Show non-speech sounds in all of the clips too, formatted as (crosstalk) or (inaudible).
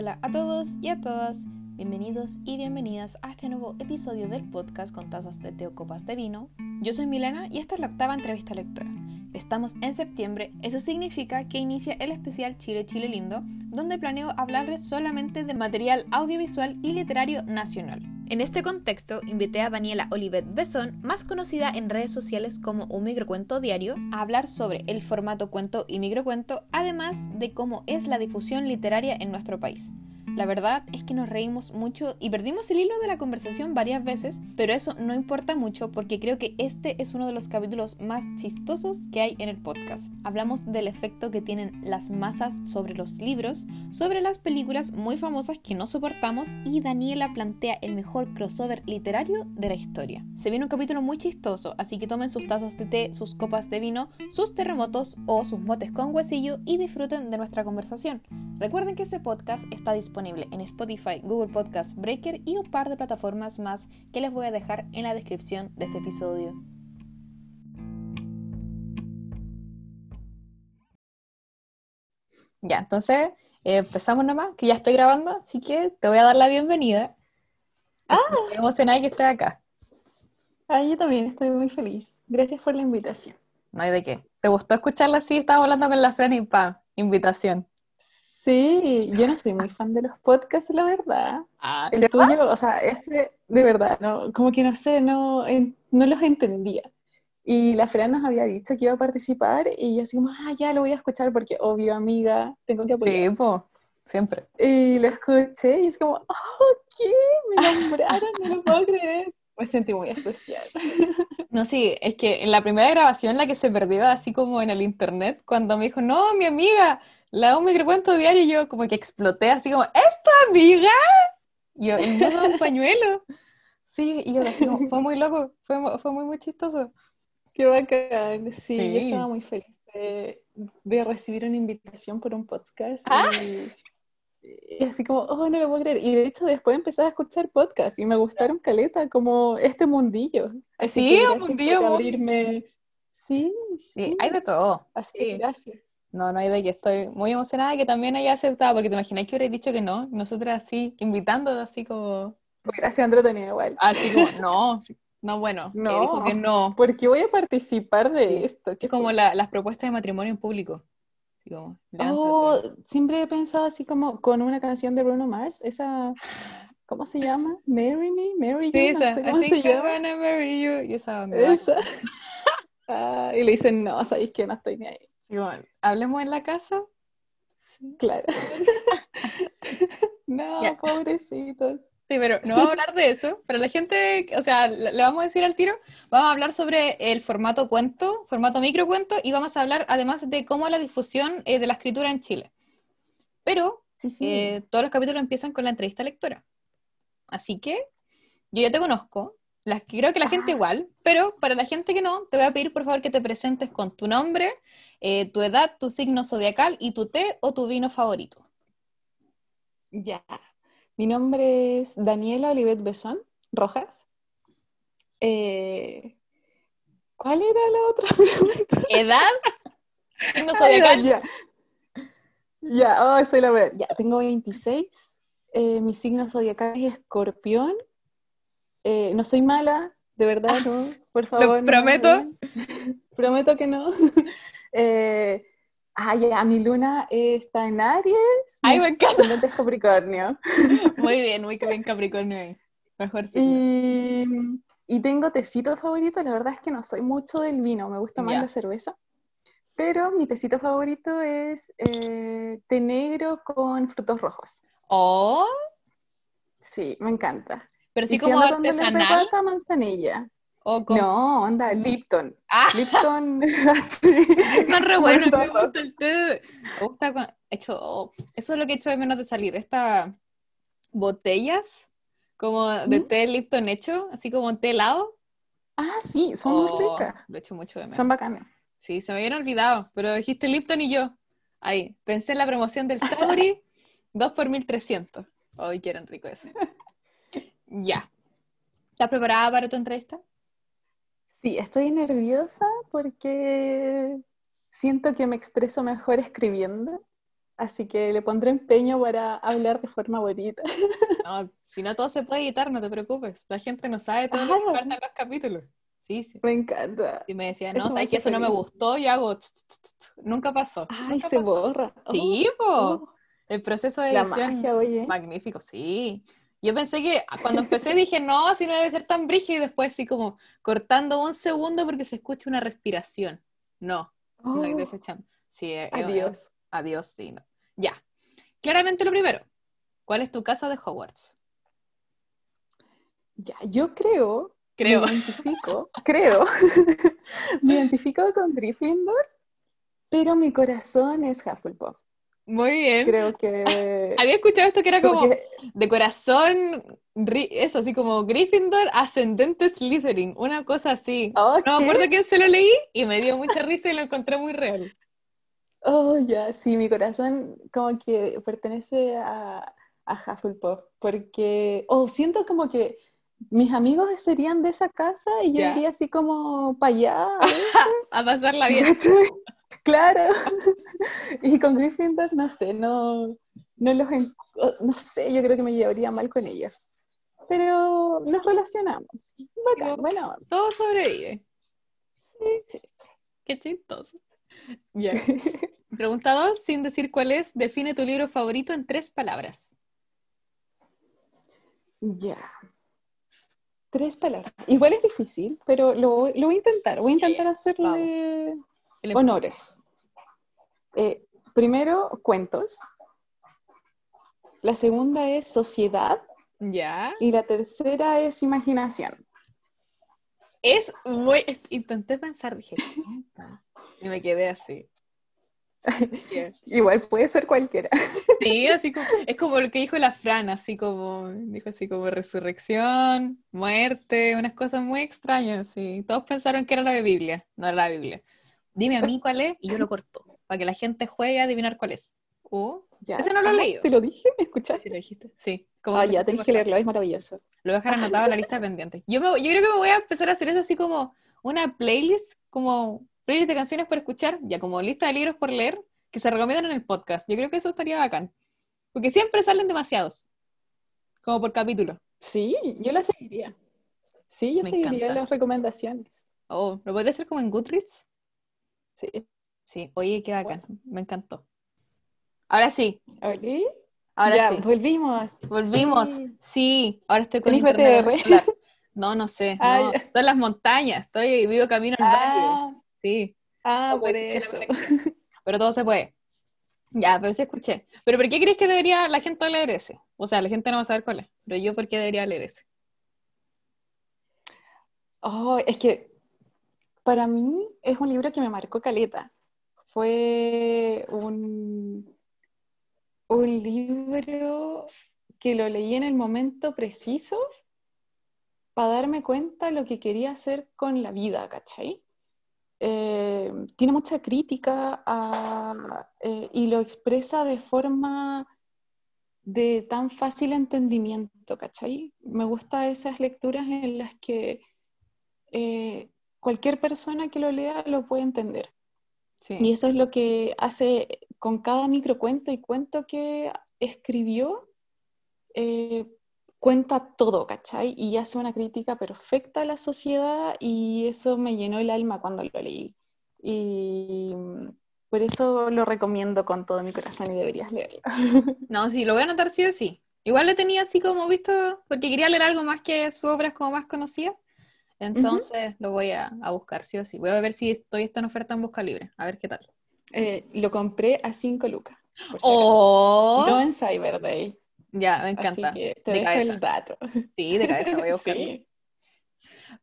Hola a todos y a todas, bienvenidos y bienvenidas a este nuevo episodio del podcast con tazas de té copas de vino. Yo soy Milena y esta es la octava entrevista lectora. Estamos en septiembre, eso significa que inicia el especial Chile Chile Lindo, donde planeo hablarles solamente de material audiovisual y literario nacional. En este contexto, invité a Daniela Olivet Besón, más conocida en redes sociales como Un Microcuento Diario, a hablar sobre el formato cuento y microcuento, además de cómo es la difusión literaria en nuestro país. La verdad es que nos reímos mucho y perdimos el hilo de la conversación varias veces, pero eso no importa mucho porque creo que este es uno de los capítulos más chistosos que hay en el podcast. Hablamos del efecto que tienen las masas sobre los libros, sobre las películas muy famosas que no soportamos y Daniela plantea el mejor crossover literario de la historia. Se viene un capítulo muy chistoso, así que tomen sus tazas de té, sus copas de vino, sus terremotos o sus motes con huesillo y disfruten de nuestra conversación. Recuerden que este podcast está disponible en Spotify, Google Podcast, Breaker y un par de plataformas más que les voy a dejar en la descripción de este episodio. Ya, entonces eh, empezamos nomás, que ya estoy grabando, así que te voy a dar la bienvenida. Ah. Estoy emocionada que estés acá. Ah, yo también estoy muy feliz. Gracias por la invitación. No hay de qué. ¿Te gustó escucharla así? Estaba hablando con la Fran y pa, invitación. Sí, yo no soy muy fan de los podcasts, la verdad. Ah, El tuyo, o sea, ese, de verdad, no, como que no sé, no, en- no los entendía. Y la Fran nos había dicho que iba a participar y yo así como, ah, ya lo voy a escuchar porque obvio, amiga, tengo que apoyar. Sí, pues, siempre. Y lo escuché y es como, oh, ¿qué? Me nombraron, no lo puedo creer. Me sentí muy especial. (laughs) No, sí, es que en la primera grabación, la que se perdió así como en el internet, cuando me dijo, no, mi amiga, la hago un microcuento diario, y yo como que exploté así como, ¿es tu amiga? Y yo, y no un pañuelo. Sí, y yo así como, fue muy loco, fue, fue muy, muy chistoso. Qué bacán. Sí, yo Sí. estaba muy feliz de, de recibir una invitación por un podcast. Ah. Y, y así como, oh, no lo puedo creer. Y de hecho después empecé a escuchar podcasts y me gustaron caleta, como este mundillo. Así Sí, que un por mundillo abrirme. Sí, Sí, sí. hay de todo. Así que sí. gracias. No, no hay de que estoy muy emocionada que también haya aceptado, porque te imaginas que hubiera dicho que no, nosotras así, invitando así como, Gracias, entretenido igual. así como, no, sí, no, bueno, que No. dijo que no. ¿Por qué voy a participar de Sí. esto? ¿Qué Es como la- las propuestas de matrimonio en público. Como. Oh, siempre he pensado así como con una canción de Bruno Mars, esa, ¿cómo se llama? Marry Me, Marry Sí, You, no esa, sé I cómo se think I llama. wanna marry you, y esa onda. va. Esa. (laughs) Ah, y le dicen, no, sabéis que no estoy ni ahí. Hablemos en la casa. Claro. (laughs) No, pobrecitos. Sí, pero no vamos a hablar de eso, pero la gente, o sea, le vamos a decir al tiro, vamos a hablar sobre el formato cuento, formato microcuento, y vamos a hablar además de cómo la difusión eh, de la escritura en Chile. Pero Sí, sí. eh, todos los capítulos empiezan con la entrevista lectora. Así que yo ya te conozco, las, creo que la gente Ah. igual, pero para la gente que no, te voy a pedir por favor que te presentes con tu nombre, eh, tu edad, tu signo zodiacal y tu té o tu vino favorito. Ya. Mi nombre es Daniela Olivet Besón Rojas. Eh, ¿cuál era la otra (laughs) pregunta? ¿Edad? ¿Signo Ah, zodiacal? ya. Ya, oh, soy la ver. Ya, tengo 26. eh, mi signo zodiacal es escorpión. Eh, no soy mala, de verdad, no. Por favor. me prometo. (laughs) Prometo que no. Eh, ah, ya, mi luna está en Aries. Ay, me encanta. ascendente es Capricornio. (laughs) Muy bien, muy bien Capricornio ahí. Mejor. Y, y tengo tecito favorito, la verdad es que no soy mucho del vino, me gusta más la cerveza. Pero mi tecito favorito es eh, té negro con frutos rojos. Oh, Sí, me encanta. pero Y sí si como artesanal manzanilla. O. No, onda, Lipton. Ah, Lipton. (laughs) Son re buenos, me gusta el té. Me gusta hecho, oh, eso es lo que echo de menos de salir. Estas botellas como de ¿Mm? té Lipton hecho, así como té helado. Ah, sí, son muy Oh, ricas. Lo echo mucho de menos. Son bacanas. Sí, se me habían olvidado, pero dijiste Lipton y yo. Ahí, pensé en la promoción del Sauri, 2 (laughs) por 1300. Ay, que eran rico eso. Ya. ¿Estás preparada para tu entrevista? Sí, estoy nerviosa porque siento que me expreso mejor escribiendo. así que le pondré empeño para hablar de forma bonita. (laughs) No, si no todo se puede editar, no te preocupes. La gente no sabe todo lo que falta en los capítulos. Sí, sí. Me encanta. Y me decía, no, sabes que eso no me gustó, yo hago. Nunca pasó. Ay, nunca se pasó. borra. Sí, po. Oh, El proceso de la edición. magia, oye. Magnífico, sí. Yo pensé que cuando empecé dije, no, así no debe ser tan brígido, y después así como cortando un segundo porque se escucha una respiración. No, no hay Oh, desechando. Sí, eh, eh, adiós. adiós, sí, no. Ya. Claramente lo primero. ¿Cuál es tu casa de Hogwarts? Ya, yo creo, Creo. me identifico, creo, (laughs) me identifico con Gryffindor, pero mi corazón es Hufflepuff. Muy bien. Creo que... (laughs) Había escuchado esto que era como porque- de corazón, eso, así como Gryffindor, ascendente Slytherin, una cosa así. Oh, No me acuerdo quién se lo leí y me dio mucha risa y lo encontré muy real. Oh, ya, sí, mi corazón como que pertenece a, a Hufflepuff, porque, oh, siento como que mis amigos serían de esa casa y yo iría así como para allá. A (laughs) pasarla bien. (laughs) Claro. (laughs) Y con Gryffindor, no sé, no, no los, no sé, yo creo que me llevaría mal con ellos. Pero nos relacionamos. Bacán, onda. Todo sobrevive. Sí, sí. Qué chistoso. Ya. (laughs) Pregunta dos, sin decir cuál es, define tu libro favorito en tres palabras. Ya. Tres palabras. Igual es difícil, pero lo, lo voy a intentar. Voy a intentar hacerle El- honores. Eh, primero, cuentos. La segunda es sociedad. Ya. Y la tercera es imaginación. Es muy. Intenté pensar, dije. Y me quedé así. (laughs) Igual puede ser cualquiera. (laughs) Sí, así como. Es como lo que dijo la Fran, así como. Dijo así como resurrección, muerte, unas cosas muy extrañas. Sí. Todos pensaron que era la Biblia. No era la Biblia. Dime a mí cuál es y yo lo corto. Para que la gente juegue a adivinar cuál es. ¿Oh? Ya. Ese no lo he Ah, leído. ¿Te lo dije? ¿Me ¿Sí escuchaste? lo dijiste? Sí. Como Ah, ya, tenés que leerlo, es maravilloso. Lo voy a dejar anotado en la lista pendiente. Yo, me, yo creo que me voy a empezar a hacer eso así como una playlist, como playlist de canciones por escuchar, ya como lista de libros por leer, que se recomiendan en el podcast. Yo creo que eso estaría bacán. Porque siempre salen demasiados. Como por capítulo. Sí, yo la seguiría. Sí, yo Me seguiría encanta. las recomendaciones. Oh, ¿lo puede hacer como en Goodreads? Sí. Sí, oye, qué bacán. Me encantó. Ahora sí, ¿Oli? ahora ya, sí. volvimos. Volvimos. Sí. Ahora estoy con ¿Tenís internet celular. No, no sé. (laughs) Ah, no. Son las montañas. Estoy vivo camino al valle. Ah, Sí. ah, No, por eso. Pero todo se puede. Ya, pero sí escuché. ¿Pero por qué crees que debería la gente leer ese? O sea, la gente no va a saber cuál es. Pero yo, ¿por qué debería leer ese? Oh, es que para mí es un libro que me marcó caleta. Fue un, un libro que lo leí en el momento preciso para darme cuenta lo que quería hacer con la vida, ¿cachai? Eh, tiene mucha crítica eh, y lo expresa de forma de tan fácil entendimiento, ¿cachai? Me gustan esas lecturas en las que eh, cualquier persona que lo lea lo puede entender. Sí. Y eso es lo que hace con cada microcuento y cuento que escribió, eh, cuenta todo, ¿cachai? Y hace una crítica perfecta a la sociedad y eso me llenó el alma cuando lo leí. Y mm, por eso lo recomiendo con todo mi corazón y deberías leerlo. (laughs) No, sí, lo voy a anotar sí o sí. Igual lo tenía así como visto, porque quería leer algo más que su obra es como más conocida. Entonces lo voy a, a buscar sí o sí. Voy a ver si estoy está en oferta en Busca Libre. A ver qué tal. Eh, lo compré a 5 lucas. por si ¡Oh! No en Cyber Day. Ya, me Así encanta. que te De dejo cabeza. el dato. Sí, de cabeza voy a (laughs) buscarlo. Sí.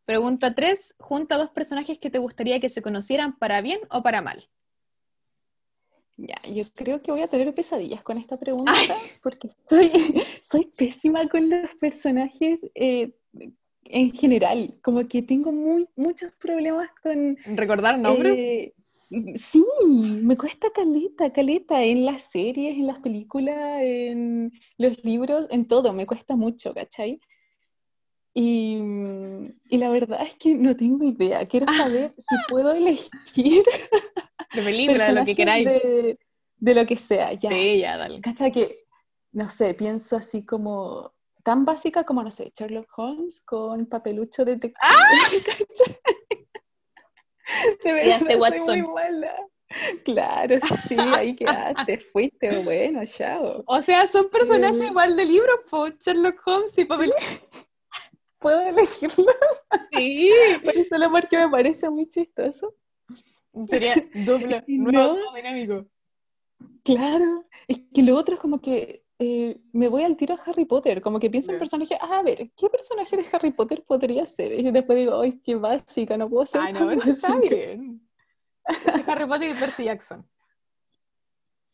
Pregunta 3. Junta dos personajes que te gustaría que se conocieran para bien o para mal. Ya, yo creo que voy a tener pesadillas con esta pregunta Ay. porque soy, (laughs) soy pésima con los personajes eh, en general. Como que tengo muy, muchos problemas con... ¿Recordar nombres? eh, sí, me cuesta caleta, caleta en las series, en las películas, en los libros, en todo, me cuesta mucho, ¿cachai? Y, y la verdad es que no tengo idea. Quiero saber si puedo elegir (laughs) de película, de lo que queráis. de- de lo que sea, ya. Sí, ya, dale. Cacha que, no sé, pienso así como, tan básica como, no sé, Sherlock Holmes con papelucho detective. (laughs) De verdad, Quedaste soy Watson. muy mala. Claro, sí, ahí quedaste, fuiste, bueno, chao. O sea, son personajes Sí. igual de libros, Sherlock Holmes y papel. (laughs) ¿Puedo elegirlo? Sí. (laughs) Pero solo porque me parece muy chistoso. Sería doble, No. nuevo dúo dinámico. Claro, es que lo otro es como que eh, me voy al tiro a Harry Potter, como que pienso en Ya. personaje, ah, a ver, ¿qué personaje de Harry Potter podría ser? Y después digo, ay, qué básica, no puedo ser Ay, no, está básica". bien. (laughs) Harry Potter y Percy Jackson.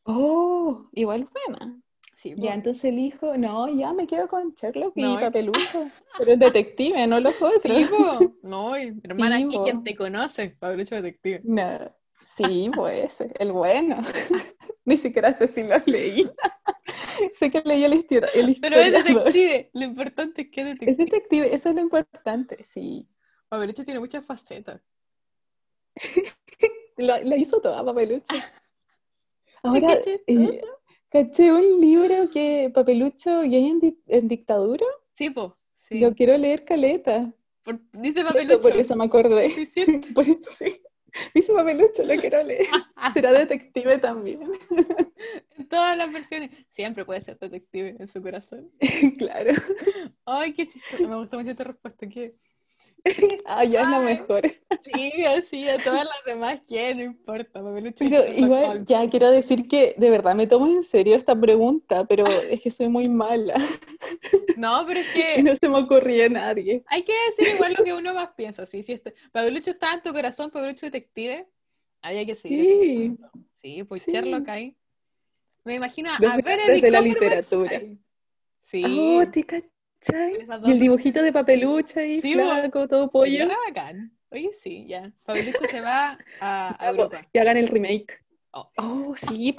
Oh, igual buena. Sí, Ya, entonces elijo, no, ya me quedo con Sherlock y No, Papelucho, (laughs) pero es detective, no los otros. Sí, po. (laughs) No, hermana, Sí, aquí po. quien te conoce, Pablucho Detective. No, sí, pues, el bueno. Ni siquiera sé si lo leí. (laughs) sé que leí el, histori- el Pero es historiador. detective, lo importante es que es Es detective. detective, eso es lo importante, sí. Pablucho tiene muchas facetas. (laughs) Lo, la hizo toda Papelucho. (laughs) Ahora, eh, caché un libro que Papelucho gay en, di- en dictadura. Sí, po. Sí. Lo quiero leer caleta. Por- dice Por Papelucho. eso, por eso me acordé. Sí, sí. Por eso, sí. (laughs) Dice Papelucho, lo quiero leer. (laughs) Será detective también. (laughs) En todas las versiones. Siempre puede ser detective en su corazón. claro. Ay, qué chistoso. Me gustó mucho esta respuesta. ¿Qué? (laughs) Ah, ya es lo Ay. mejor. Sí, así, a todas las demás, ¿quién? No importa. Papelucho y Pero igual, ya quiero decir que de verdad me tomo en serio esta pregunta, pero es que soy muy mala (laughs) No, pero es (laughs) y que no se me ocurría nadie. hay que decir igual lo que uno más piensa. Sí, si este, Papelucho está en tu corazón, Papelucho detective. Hay que seguir. Sí. Sí, pues Sí. Sherlock ahí. Me imagino a Desde- Benedict desde la literatura. ahí. Sí. Oh, ¿te Y el dibujito de papelucha y Sí, flaco, todo pollo. era bacán. Oye, sí, ya. Papelucho se va a, a (laughs) Europa. Que hagan el remake. Oh. Oh, sí.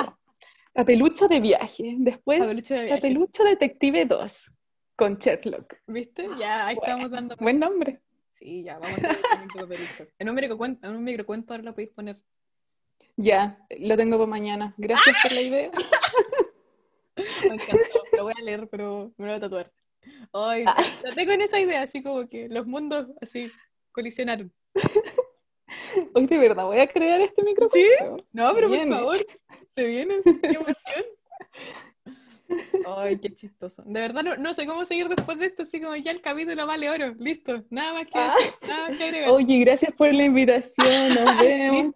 Papelucho de viaje. Después, Papelucho de. Papelucho Detective 2 con Sherlock. ¿Viste? Ya, ahí Bueno, estamos dando. Buen nombre. Sí, ya, vamos a hacer el Papelucho. En un microcuento, en un microcuento ahora lo podéis poner. Ya, lo tengo para mañana. Gracias por la idea. (laughs) Me encantó. Lo voy a leer, pero me lo voy a tatuar. Ay, Ah. tengo en esa idea, así como que los mundos así colisionaron. (laughs) Hoy de verdad voy a crear este microcuento. No, pero Viene. por favor, se vienen, qué emoción. Ay, qué chistoso. De verdad no, no sé cómo seguir después de esto, así como ya el capítulo vale oro, listo, nada más que, Ah. nada más que agregar. Oye, gracias por la invitación. Nos (laughs) vemos.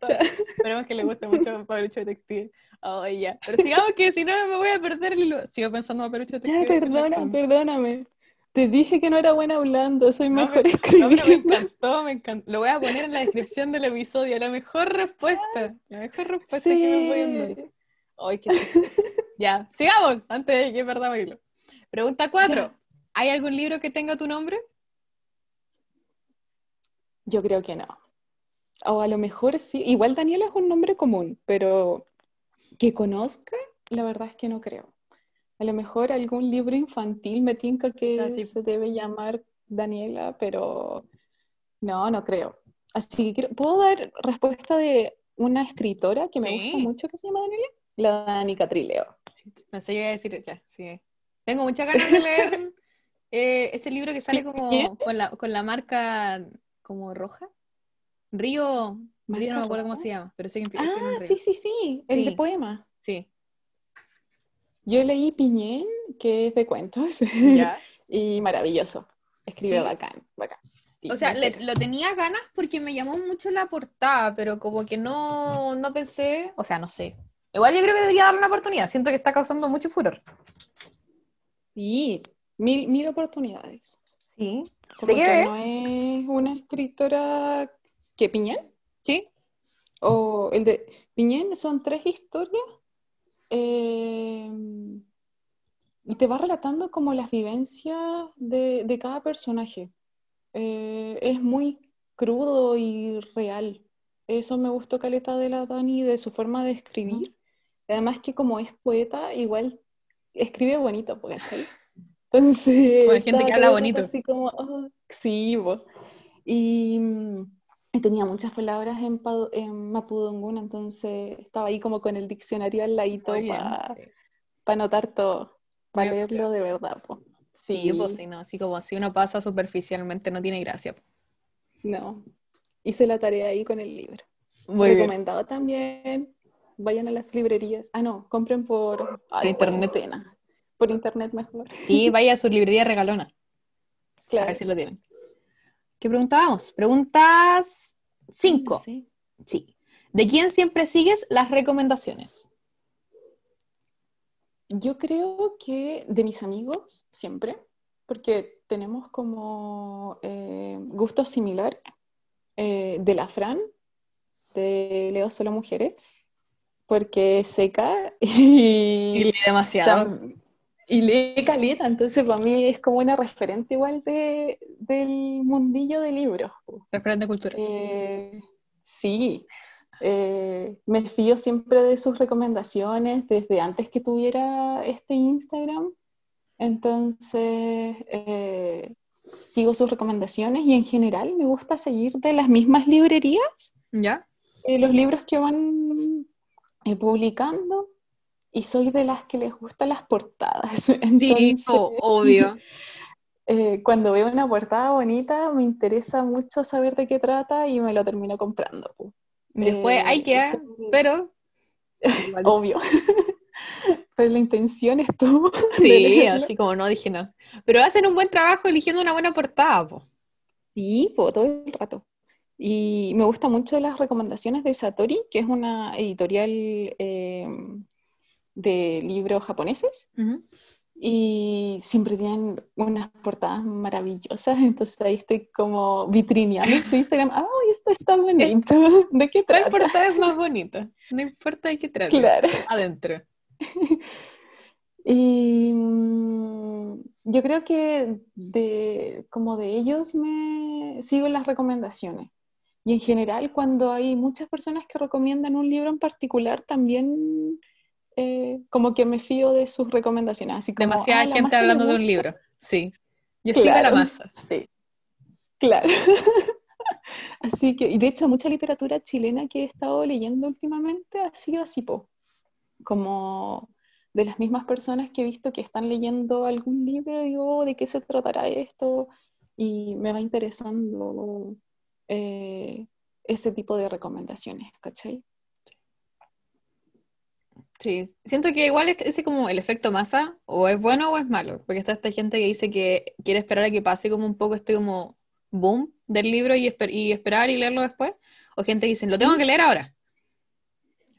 Esperemos que le guste mucho Papelucho Detective. Ay, ya. Pero sigamos que si no me voy a perder el hilo. Sigo pensando en Papelucho Ya, Detective. de Sherlock perdona, perdóname. Te dije que no era buena hablando, soy No, mejor pero- No, pero me escribiendo. encantó, me encantó. Lo voy a poner en la descripción del episodio. La mejor respuesta. La mejor respuesta que me pueden dar. Sí. Ay, qué. Ya, sigamos antes de que perdamos hilo. Pregunta 4. Ya. ¿Hay algún libro que tenga tu nombre? Yo creo que no. O a lo mejor sí. Igual Daniela es un nombre común, pero que conozca, la verdad es que no creo. A lo mejor algún libro infantil me tinca que Ah, sí. se debe llamar Daniela, pero no, no creo. Así que quiero- ¿puedo dar respuesta de una escritora que me Sí. gusta mucho que se llama Daniela? La Dani Catrileo. Sí, pensé que iba a decir ya, sí. Tengo muchas ganas de leer (laughs) eh, ese libro que sale como con la, con la marca como roja. Río, Río no me ¿Marca acuerdo cómo se llama, pero sé que empieza Ah, sí, sí, sí, el de poema. Sí, Yo leí Piñén, que es de cuentos, ya. (laughs) y maravilloso. Escribe ¿Sí? bacán, bacán. Sí, O sea, le- lo tenía ganas porque me llamó mucho la portada, pero como que no, no pensé, o sea, no sé. Igual yo creo que debería darle una oportunidad, siento que está causando mucho furor. Sí, mil, mil oportunidades. Sí. Como qué que no es una escritora que Piñén, ¿Sí? o el de Piñén son tres historias eh, y te va relatando como las vivencias de, de cada personaje. Eh, es muy crudo y real. Eso me gustó caleta de la Dani, de su forma de escribir. Además que como es poeta, igual escribe bonito, ¿cachai? Entonces, hay gente que habla bonito. Así como, oh, sí. Y mm, y tenía muchas palabras en, en Mapudungun, entonces estaba ahí como con el diccionario al ladito para sí. anotar todo, para leerlo de verdad. po. Sí, pues Sí, no, así como si uno pasa superficialmente no tiene gracia. po. no. Hice la tarea ahí con el libro. Muy bien. Recomendado también. Vayan a las librerías. Ah, no, compren por ay, internet. cuarentena. Por internet mejor. Sí, vaya a su librería regalona. A Claro. ver si lo tienen. ¿Qué preguntábamos? Preguntas 5. Sí. Sí. ¿De quién siempre sigues las recomendaciones? Yo creo que de mis amigos, siempre, porque tenemos como eh, gustos similares. Eh, de la Fran, de Leo Solo Mujeres, porque es seca Y y, lee demasiado. tam- y lee caleta, entonces para mí es como una referente igual de, del mundillo de libros. Referente cultural. Eh, sí, eh, me fío siempre de sus recomendaciones desde antes que tuviera este Instagram. Entonces, eh, sigo sus recomendaciones y en general me gusta seguir de las mismas librerías ¿Ya? eh, los libros que van eh, publicando y soy de las que les gustan las portadas. (laughs) Sí, obvio. (laughs) eh, cuando veo una portada bonita, me interesa mucho saber de qué trata y me lo termino comprando. Después Eh, hay que, ese- pero... (laughs) es- obvio. Pero la intención estuvo de Sí, así como no dije nada. Pero hacen un buen trabajo eligiendo una buena portada, po. Sí, po, todo el rato. Y me gustan mucho las recomendaciones de Satori, que es una editorial eh, de libros japoneses. Y siempre tienen unas portadas maravillosas, entonces ahí estoy como vitrineando su Instagram. (laughs) ¡Ay, esto está bonito! (laughs) ¿De qué ¿Cuál trata? portada es más bonita? No importa de qué trate. Claro. Adentro. (laughs) Y mm, yo creo que de, como de ellos me sigo las recomendaciones. Y en general, cuando hay muchas personas que recomiendan un libro en particular, también eh, como que me fío de sus recomendaciones. Así como, Demasiada "Ah, gente hablando de un gusta". libro. Sí. Yo sigo a la Claro, masa. Sí, claro. (laughs) Así que, y de hecho, mucha literatura chilena que he estado leyendo últimamente ha sido así, po, como de las mismas personas que he visto que están leyendo algún libro, digo, "Oh, ¿de qué se tratará esto? Y me va interesando eh, ese tipo de recomendaciones, ¿cachai? Sí, siento que igual es ese como el efecto masa, o es bueno o es malo, porque está esta gente que dice que quiere esperar a que pase como un poco este como boom del libro y, esper- y esperar y leerlo después, o gente que dice, lo tengo que leer ahora.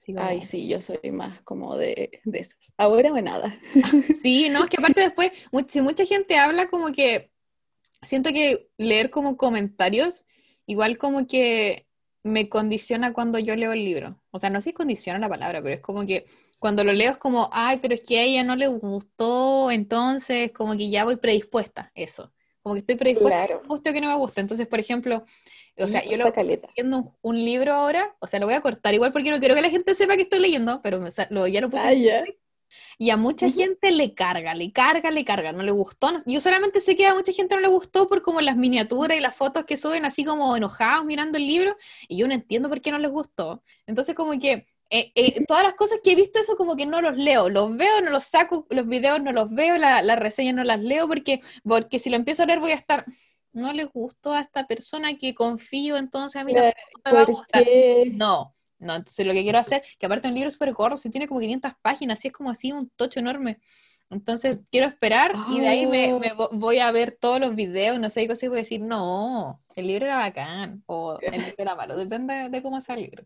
Como- Ay, sí, yo soy más como de, de esas. Ahora o nada. (laughs) Sí, no, es que (laughs) aparte después, si mucha gente habla como que, siento que leer como comentarios, igual como que me condiciona cuando yo leo el libro. O sea, no sé si condiciona la palabra, pero es como que cuando lo leo es como, ay, pero es que a ella no le gustó, entonces como que ya voy predispuesta, eso. Como que estoy predispuesta Claro. a que me guste o que no me guste. Entonces, por ejemplo, o sea, yo lo, caleta. leyendo un, un libro ahora, o sea, lo voy a cortar igual porque no quiero que la gente sepa que estoy leyendo, pero o sea, lo, ya lo puse Ah, ya. y a mucha gente le carga, le carga, le carga, no le gustó. no- Yo solamente sé que a mucha gente no le gustó por como las miniaturas y las fotos que suben así como enojados mirando el libro, y yo no entiendo por qué no les gustó. Entonces como que eh, eh, todas las cosas que he visto eso como que no los leo, los veo, no los saco, los videos no los veo, la- las reseñas no las leo porque, porque si lo empiezo a leer voy a estar, no le gustó a esta persona que confío, entonces a mí Claro, tampoco me va a gustar. No, no, entonces lo que quiero hacer, que aparte un libro súper gordo, si tiene como 500 páginas, así es como así un tocho enorme. Entonces quiero esperar y de ahí me, Ah. me voy a ver todos los videos, no sé, y cosas y voy a decir, no, el libro era bacán o el libro era malo, depende de cómo sea el libro.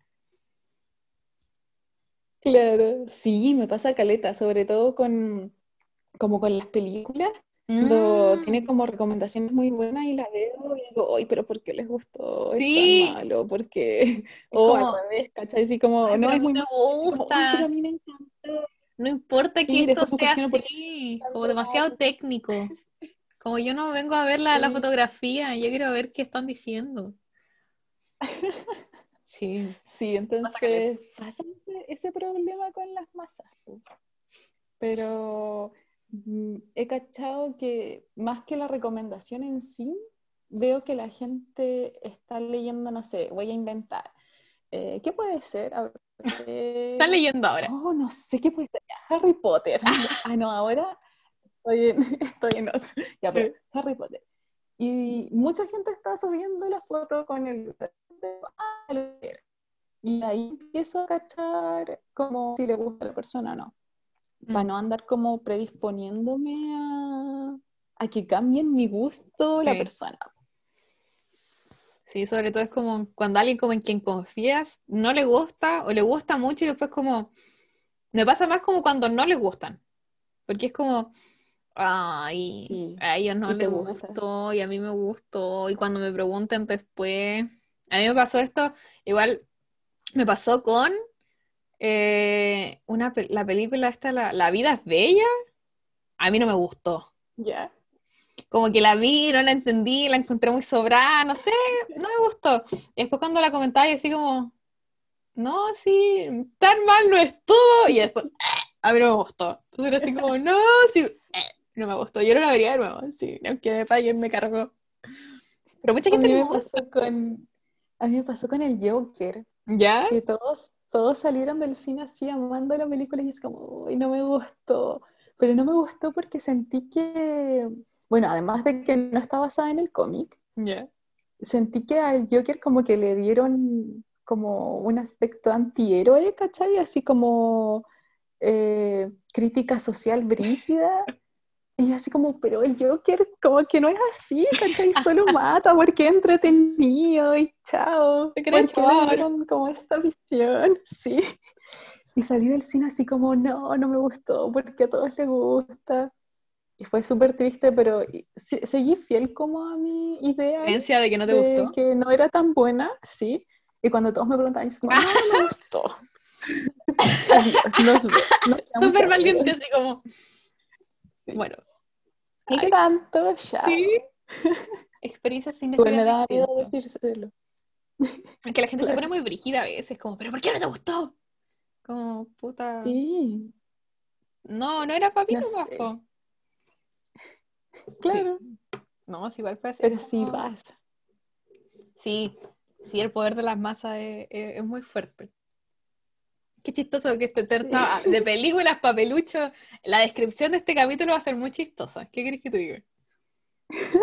Claro, sí, me pasa caleta, sobre todo con, como con las películas, cuando Mm, tiene como recomendaciones muy buenas y la veo y digo, ay, pero ¿por qué les gustó? Es Sí. tan malo, porque, (laughs) Es o como, al revés, ¿cachai? Así como, "Ay, no, es mí muy me malo, así como, "Ay, pero gusta, a mí me encantó. no importa que Sí, esto sea por así, es como demasiado técnico. (laughs) Como yo no vengo a ver la, la fotografía, yo quiero ver qué están diciendo. (laughs) Sí. Sí, entonces pasa ese, problema con las masas. Pero mm, he cachado que más que la recomendación en sí, veo que la gente está leyendo, no sé, voy a inventar. Eh, ¿Qué puede ser? A ver, eh, Están leyendo ahora. Oh, no sé qué puede ser. Harry Potter. (laughs) ah, no, ahora estoy en, (laughs) estoy en otro. Ya, pero Harry Potter. Y mucha gente está subiendo la foto con el ah, lo quiero. Y ahí empiezo a cachar como si le gusta a la persona o no. Para Mm. no andar como predisponiéndome a, a que cambien mi gusto la persona. Sí, sobre todo es como cuando alguien como en quien confías no le gusta o le gusta mucho y después como... Me pasa más como cuando no le gustan. Porque es como, ay, Sí, a ellos no les gusta. gustó y a mí me gustó. Y cuando me preguntan después, a mí me pasó esto, igual me pasó con eh, una, la película esta, la, La vida es bella, a mí no me gustó. Ya. Como que la vi, no la entendí, la encontré muy sobrada, no sé, no me gustó. Y después cuando la comentaba, yo así como, no, sí, tan mal no estuvo. Y después, "Eh, a mí no me gustó. Entonces era así como, no, sí, eh, no me gustó. Yo no la vería de nuevo, sí, aunque me paguen, me cargó. Pero mucha A gente mí le me gusta. pasó con, a mí me pasó con el Joker. ¿Ya? que todos, todos salieron del cine así amando la película y es como, uy, no me gustó. Pero no me gustó porque sentí que, bueno, además de que no está basada en el cómic, ¿Ya? sentí que al Joker como que le dieron como un aspecto antihéroe, ¿cachai? Así como eh, crítica social brígida. (laughs) Y yo así como, pero el Joker como que no es así, ¿cachai? Solo (laughs) mata porque es entretenido y chao. Se cree ¿Por qué le chor. dieron como esta visión? Sí. Y salí del cine así como, no, no me gustó porque a todos les gusta. Y fue súper triste, pero se- seguí fiel como a mi idea Creencia de que no te de gustó. que no era tan buena, sí. Y cuando todos me preguntaban, yo como, no, no me gustó. (laughs) Súper valiente, así como, bueno, ¿Y qué Ay. tanto? Ya. sí. (laughs) Experiencias sin Igual me daba miedo decírselo. (laughs) Es que la gente se pone muy brígida a veces, como, ¿pero por qué no te gustó? Como, puta. Sí, No, no era para mí No po. claro. No, sí, igual fue así. Pero sí pasa. Sí, sí, el poder de las masas es, es- es muy fuerte. Qué chistoso que este Sí. de películas, papelucho. La descripción de este capítulo va a ser muy chistosa. ¿Qué querés que te diga?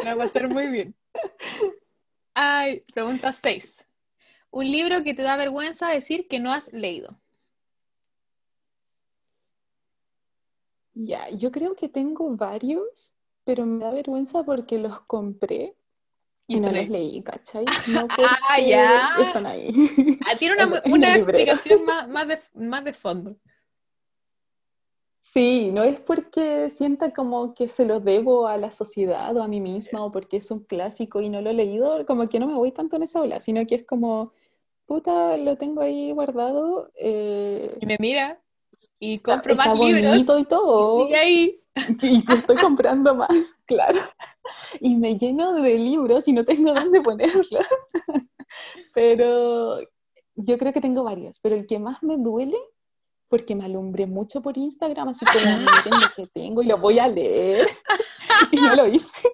La va a ser muy bien. Ay, pregunta 6. Un libro que te da vergüenza decir que no has leído. Ya, yo creo que tengo varios, pero me da vergüenza porque los compré y no los leí, ¿cachai? (laughs) No Ah, ya. están ahí. Ah, tiene una, (laughs) una explicación más, más, de, (laughs) más de fondo. Sí, no es porque sienta como que se lo debo a la sociedad o a mí misma o porque es un clásico y no lo he leído, como que no me voy tanto en esa ola, sino que es como, puta, lo tengo ahí guardado, eh, Y me mira y está, compro está más libros. bonito y todo, Y ahí, (laughs) y que estoy comprando más, (laughs) claro, y me lleno de libros y no tengo dónde ponerlos, (laughs) pero yo creo que tengo varios, pero el que más me duele porque me alumbré mucho por Instagram, así como miren lo que tengo y lo voy a leer. y no lo hice.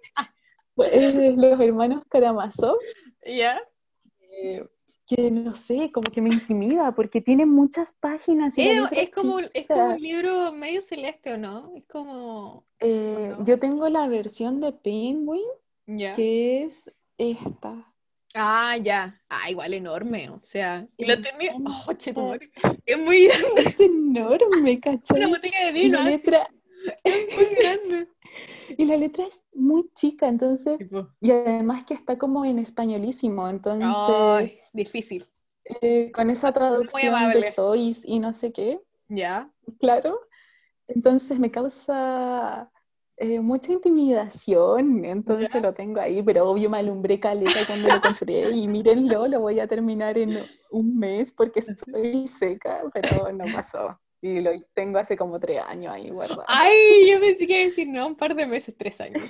Pues los hermanos Karamazov, ya. eh, que no sé, como que me intimida, porque tienen muchas páginas. y Es, es como, es como un libro medio celeste, ¿o no? Es como. Eh, ¿o no? Yo tengo la versión de Penguin, Ya. que es esta. Ah, ya. Ah, igual enorme. O sea, y lo tenía. Oh, chetumare. (laughs) (laughs) Es muy grande. Es enorme, ¿cachai? Una botella de vino. la letra, muy grande. (laughs) y la letra es muy chica, entonces, Tipo, y además que está como en españolísimo, entonces, ay, difícil. eh, con esa traducción de sois y no sé qué, Ya. claro, entonces me causa eh, mucha intimidación, entonces Ya. lo tengo ahí, pero obvio me alumbré caleta cuando lo compré y mírenlo, lo voy a terminar en un mes porque estoy seca, pero no pasó. Y lo tengo hace como tres años ahí guardado. Ay, yo pensé que iba a decir, no, un par de meses, tres años.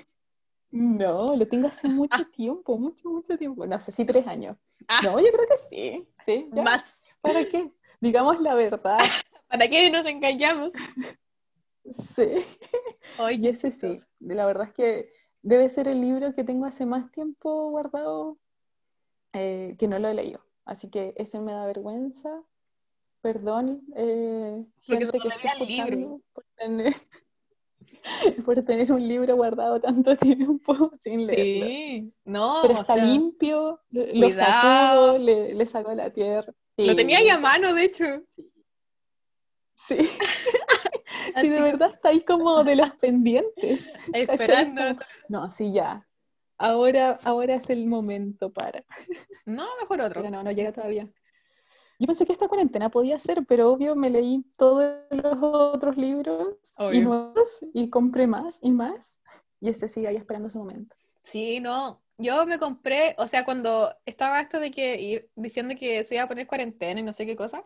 No, lo tengo hace (laughs) mucho tiempo, mucho, mucho tiempo. No sé si tres años. Ah. No, yo creo que sí. Sí, ya. Más. ¿Para qué? Digamos la verdad. (laughs) ¿Para qué nos engañamos? Sí. Y ese sí. La verdad es que debe ser el libro que tengo hace más tiempo guardado eh, que no lo he leído. Así que ese me da vergüenza. Perdón, eh, gente que el libro. escuchando por tener, (laughs) por tener un libro guardado tanto (laughs) tiempo sin leerlo. Sí, no, Pero está sea, limpio, lo sacudo, le, le saco la tierra. lo tenía ahí a mano, de hecho. Sí. Sí, (laughs) de verdad está ahí como de los pendientes. esperando. Como, No, sí, ya. Ahora, ahora es el momento para. No, mejor otro. Pero no, no llega todavía. Yo pensé que esta cuarentena podía ser, pero obvio me leí todos los otros libros y Obvio. nuevos y compré más y más. Y este sigue ahí esperando su momento. Sí, no. Yo me compré, o sea, cuando estaba esto de que y diciendo que se iba a poner cuarentena y no sé qué cosa,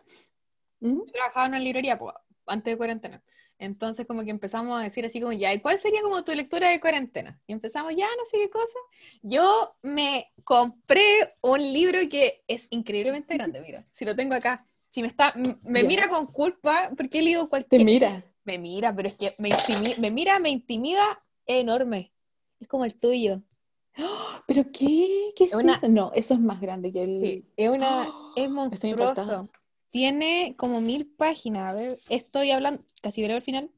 ¿Mm? yo trabajaba en una librería po, antes de cuarentena. Entonces como que empezamos a decir así como, ya, ¿y cuál sería como tu lectura de cuarentena? Y empezamos, ya, no sé qué cosa. Yo me compré un libro que es increíblemente grande, mira, si lo tengo acá. Si me está, me mira con culpa porque he leído Te cualquier... mira. Me mira, pero es que me, intimi- me mira, me intimida, es enorme. Es como el tuyo. ¿Pero qué? ¿Qué es una- eso? No, eso es más grande que el. Sí, es una, es Estoy monstruoso. Tiene como mil páginas. A ver, estoy hablando, casi veré al final.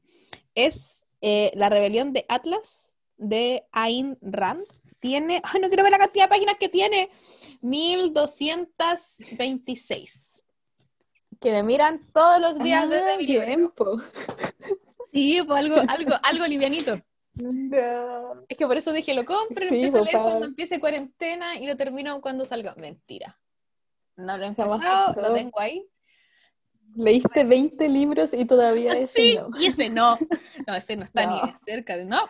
Es eh, La rebelión de Atlas de Ayn Rand. Tiene, ay, no quiero ver la cantidad de páginas que tiene. 1226. Que me miran todos los días desde Ah, mi librero. tiempo. Sí, pues algo, algo, algo livianito. No. Es que por eso dije, lo compro, lo Sí, empiezo a leer cuando empiece cuarentena y lo termino cuando salga. Mentira. No lo he empezado, lo tengo ahí. Leíste 20 libros y todavía ese Sí, no. y ese no. No, ese no está (laughs) No. ni cerca de. No.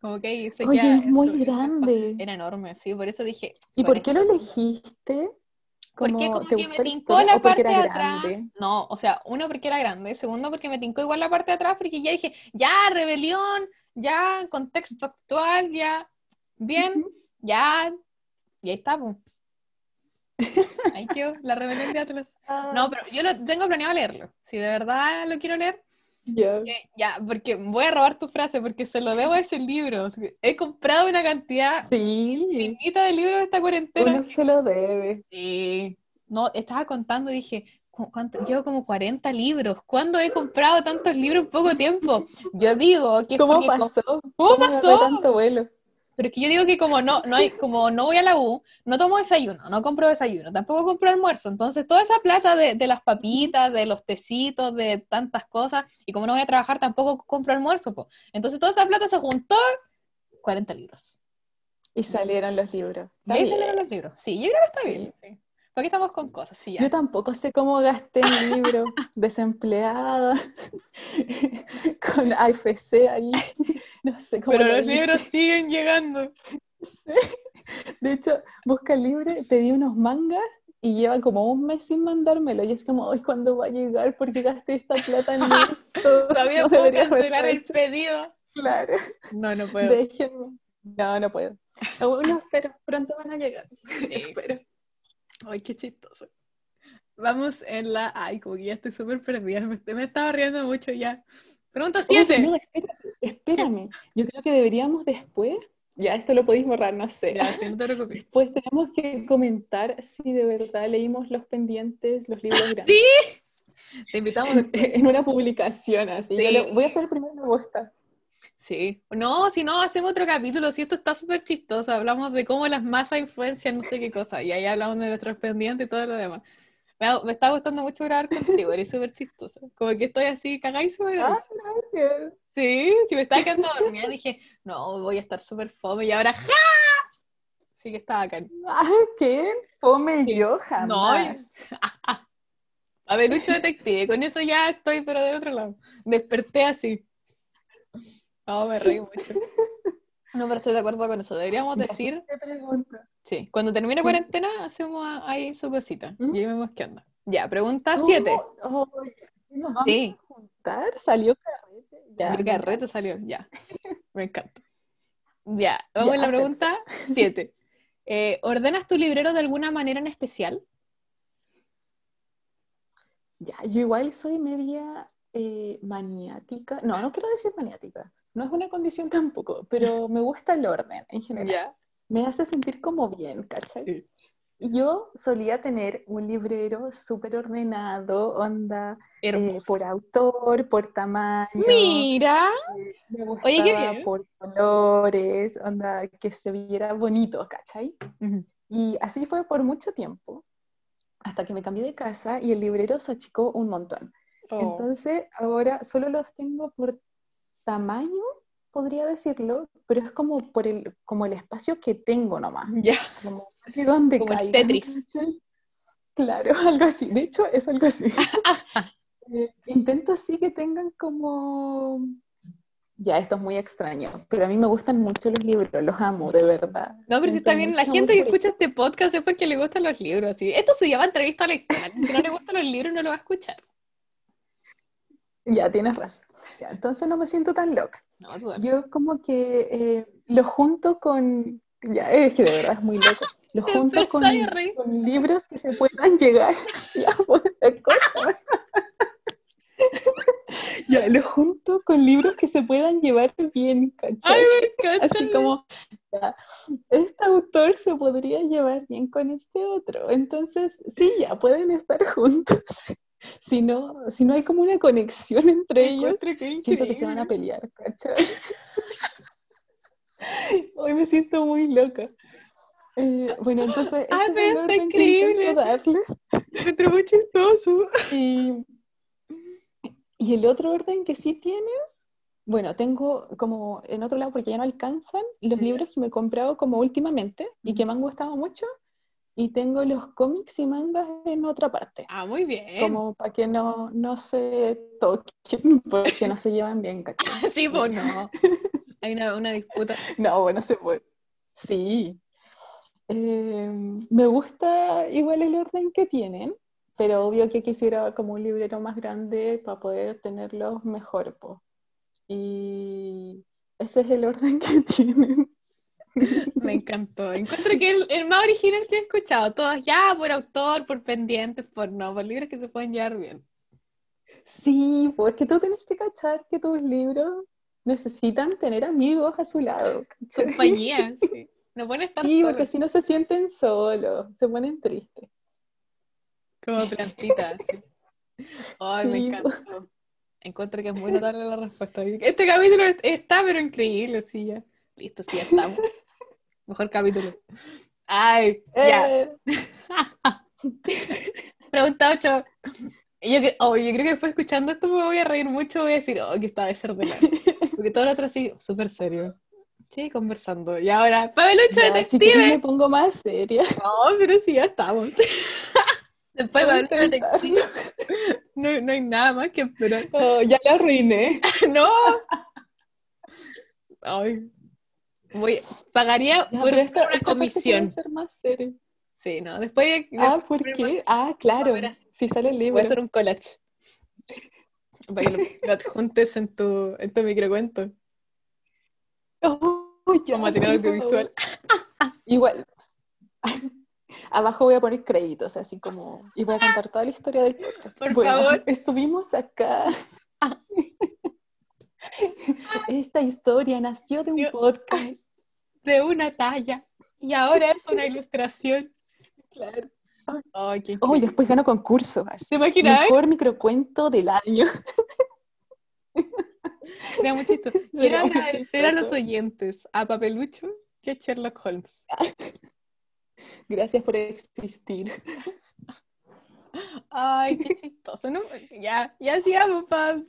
Como que ese Oye, ya es muy eso- grande. Era enorme, sí, por eso dije. ¿Y por qué lo elegiste? Porque como ¿te que me tincó la parte de atrás. grande? No, o sea, uno porque era grande, segundo porque me tincó igual la parte de atrás, porque ya dije, ya, rebelión, ya, contexto actual, ya, bien, ya, y ahí está, pues. Ahí quedó, la rebelión de Atlas. Ah, No, pero yo lo tengo planeado leerlo. Si de verdad lo quiero leer, ya. eh, ya, porque voy a robar tu frase, porque se lo debo a ese libro. He comprado una cantidad Sí, infinita de libros esta cuarentena. uno se lo debe. Sí. No, estaba contando y dije, "¿Cu- ¿cuánto? Llevo como 40 libros. ¿Cuándo he comprado tantos libros en poco tiempo? Yo digo que es ¿Cómo pasó? ¿Cómo agarró pasó? tanto vuelo? Pero es que yo digo que como no, no hay, como no voy a la U, no tomo desayuno, no compro desayuno, tampoco compro almuerzo. Entonces, toda esa plata de, de las papitas, de los tecitos, de tantas cosas, y como no voy a trabajar, tampoco compro almuerzo, po. Entonces, toda esa plata se juntó 40 libros. Y salieron los libros. Y salieron los libros. Sí, yo creo que está Sí. bien. Sí. ¿Para qué estamos con cosas? Sí. Yo tampoco sé cómo gasté en libros, (laughs) desempleada, (laughs) con AFC ahí, (laughs) no sé cómo Pero lo los hice. libros siguen llegando. De hecho, Busca Libre pedí unos mangas y lleva como un mes sin mandármelo. Y es como, hoy ¿cuándo va a llegar? Porque gasté esta plata en esto. Todavía No puedo cancelar el pedido. Claro, No, no puedo. déjenme. No, no puedo. Aún no espero, pronto van a llegar. Espero. Ay, qué chistoso. Vamos en la. Ay, como que ya estoy súper perdida. Me, me estaba riendo mucho ya. Pregunta Oye, 7. no, espérate, espérame. Yo creo que deberíamos después, ya esto lo podéis borrar, no sé. Ya, sí, no te preocupes. Después tenemos que comentar si de verdad leímos los pendientes, los libros grandes. Sí. Te invitamos después. (laughs) En una publicación así. Yo Sí. le- voy a hacer primero me gusta. Sí. No, si no, hacemos otro capítulo. Si esto está súper chistoso. Hablamos de cómo las masas influencian no sé qué cosa. Y ahí hablamos de nuestros pendientes y todo lo demás. Me, ha- me está gustando mucho grabar contigo. Eres súper chistoso. Como que estoy así cagadísima. de Ah, gracias. Sí, si me estaba quedando dormida, dije, no, voy a estar súper fome y ahora ¡ja! Sí que estaba acá. Ah, ¿qué? Fome Sí. yo jamás. (laughs) A ver, Lucho Detective, con eso ya estoy, pero del otro lado. Desperté así. No, me reí mucho. (laughs) No, pero estoy de acuerdo con eso. Deberíamos Ya, decir, pregunta. sí, cuando termine Sí. cuarentena, hacemos ahí su cosita. ¿Mm? Y ahí vemos qué onda. Ya, pregunta ¿Cómo? 7. Oye, ¿nos vamos Sí, a juntar? ¿Salió carrete? Ya, carrete salió, ya. (laughs) Me encanta. Ya, vamos Ya, a la acepto. pregunta 7. ¿Ordenas tu librero de alguna manera en especial? Ya, yo igual soy media eh, maniática. No, no quiero decir maniática. No es una condición (laughs) tampoco, pero me gusta el orden en general. Me hace sentir como bien, ¿cachai? Yo solía tener un librero súper ordenado, onda, eh, por autor, por tamaño. Mira. Eh, me gustaba por colores, onda, que se viera bonito, ¿cachai? Y así fue por mucho tiempo, hasta que me cambié de casa y el librero se achicó un montón. Oh. Entonces, ahora solo los tengo por tamaño, podría decirlo, pero es como por el, como el espacio que tengo nomás. Ya. Como de dónde como el Tetris. (laughs) Claro, (laughs) algo así. De hecho, es algo así. (laughs) Eh, intento así que tengan como... Ya, esto es muy extraño, pero a mí me gustan mucho los libros, los amo, de verdad. No, pero si está bien, la gente que escucha este podcast es porque le gustan los libros. ¿sí? Esto se llama entrevista lectora. Si no le gustan los libros, no lo va a escuchar. Ya, tienes razón. Entonces no me siento tan loca. Yo como que eh, lo junto con, ya, es que de verdad es muy loco, lo junto con, libros que se puedan llegar, (laughs) ya, pues, (laughs) ya, lo junto con libros que se puedan llevar bien, ¿cachai? Así como, ya, este autor se podría llevar bien con este otro, entonces, sí, ya, pueden estar juntos si no, si no hay como una conexión entre ellos, siento que se van a pelear, ¿cachai? (laughs) Hoy me siento muy loca. Eh, bueno, entonces, ah, es el orden increíble. darles. muy chistoso. Y, y el otro orden que sí tiene, bueno, tengo como en otro lado, porque ya no alcanzan, los libros que me he comprado como últimamente y que me han gustado mucho, y tengo los cómics y mangas en otra parte. Ah, muy bien. Como para que no, no se toquen, (laughs) porque no se llevan bien, ¿cachai? (laughs) sí, pues no. Hay una, una, disputa. (laughs) No, bueno, se puede. Sí. Eh, me gusta igual el orden que tienen, pero obvio que quisiera como un librero más grande para poder tenerlos mejor, pues. Y ese es el orden que tienen. Me encantó. Encuentro que el, el, más original que he escuchado. Todos ya por autor, por pendientes, por no, por libros que se pueden llevar bien. Sí, pues que tú tenés que cachar que tus libros necesitan tener amigos a su lado. Compañía, (laughs) sí. No pueden estar Sí, porque si no se sienten solos, se ponen tristes. Como plantitas. Ay, me encantó. Encuentro que es muy notable la respuesta. Este capítulo está, pero increíble, sí, ya. Listo, sí, ya estamos. (laughs) Mejor capítulo. Ay, ya. Eh. (laughs) Pregunta 8. Yo, oh, yo creo que después escuchando esto me voy a reír mucho, voy a decir, oh, que está desordenado. Porque todo lo otro así, súper serio. Sí, conversando. Y ahora, Pabelucho Detective. Si me pongo más seria. No, pero sí, ya estamos. (laughs) Después Pabelucho Detective. No, no hay nada más que esperar. Oh, ya la arruiné. (laughs) no. Ay, Voy, pagaría por, una comisión. ser más serio. Sí, no, después... ah, ¿por qué? Ah, claro, si sale el libro. Voy a hacer un collage. Para que lo, adjuntes en tu, en tu microcuento. Oh, Como material audiovisual. (laughs) Igual. (laughs) Abajo voy a poner créditos, así como... Y voy a contar toda la historia del podcast. Por favor. (laughs) Estuvimos acá. Esta historia nació de un podcast de una talla y ahora es una ilustración. Claro. Oh, y después gano concurso. ¿Se imagina? Mejor microcuento del año. (laughs) Sería muy Quiero agradecer a los oyentes, a Papelucho y a Sherlock Holmes. (laughs) Gracias por existir. Ay, qué chistoso. ¿no? Ya, ya sigamos para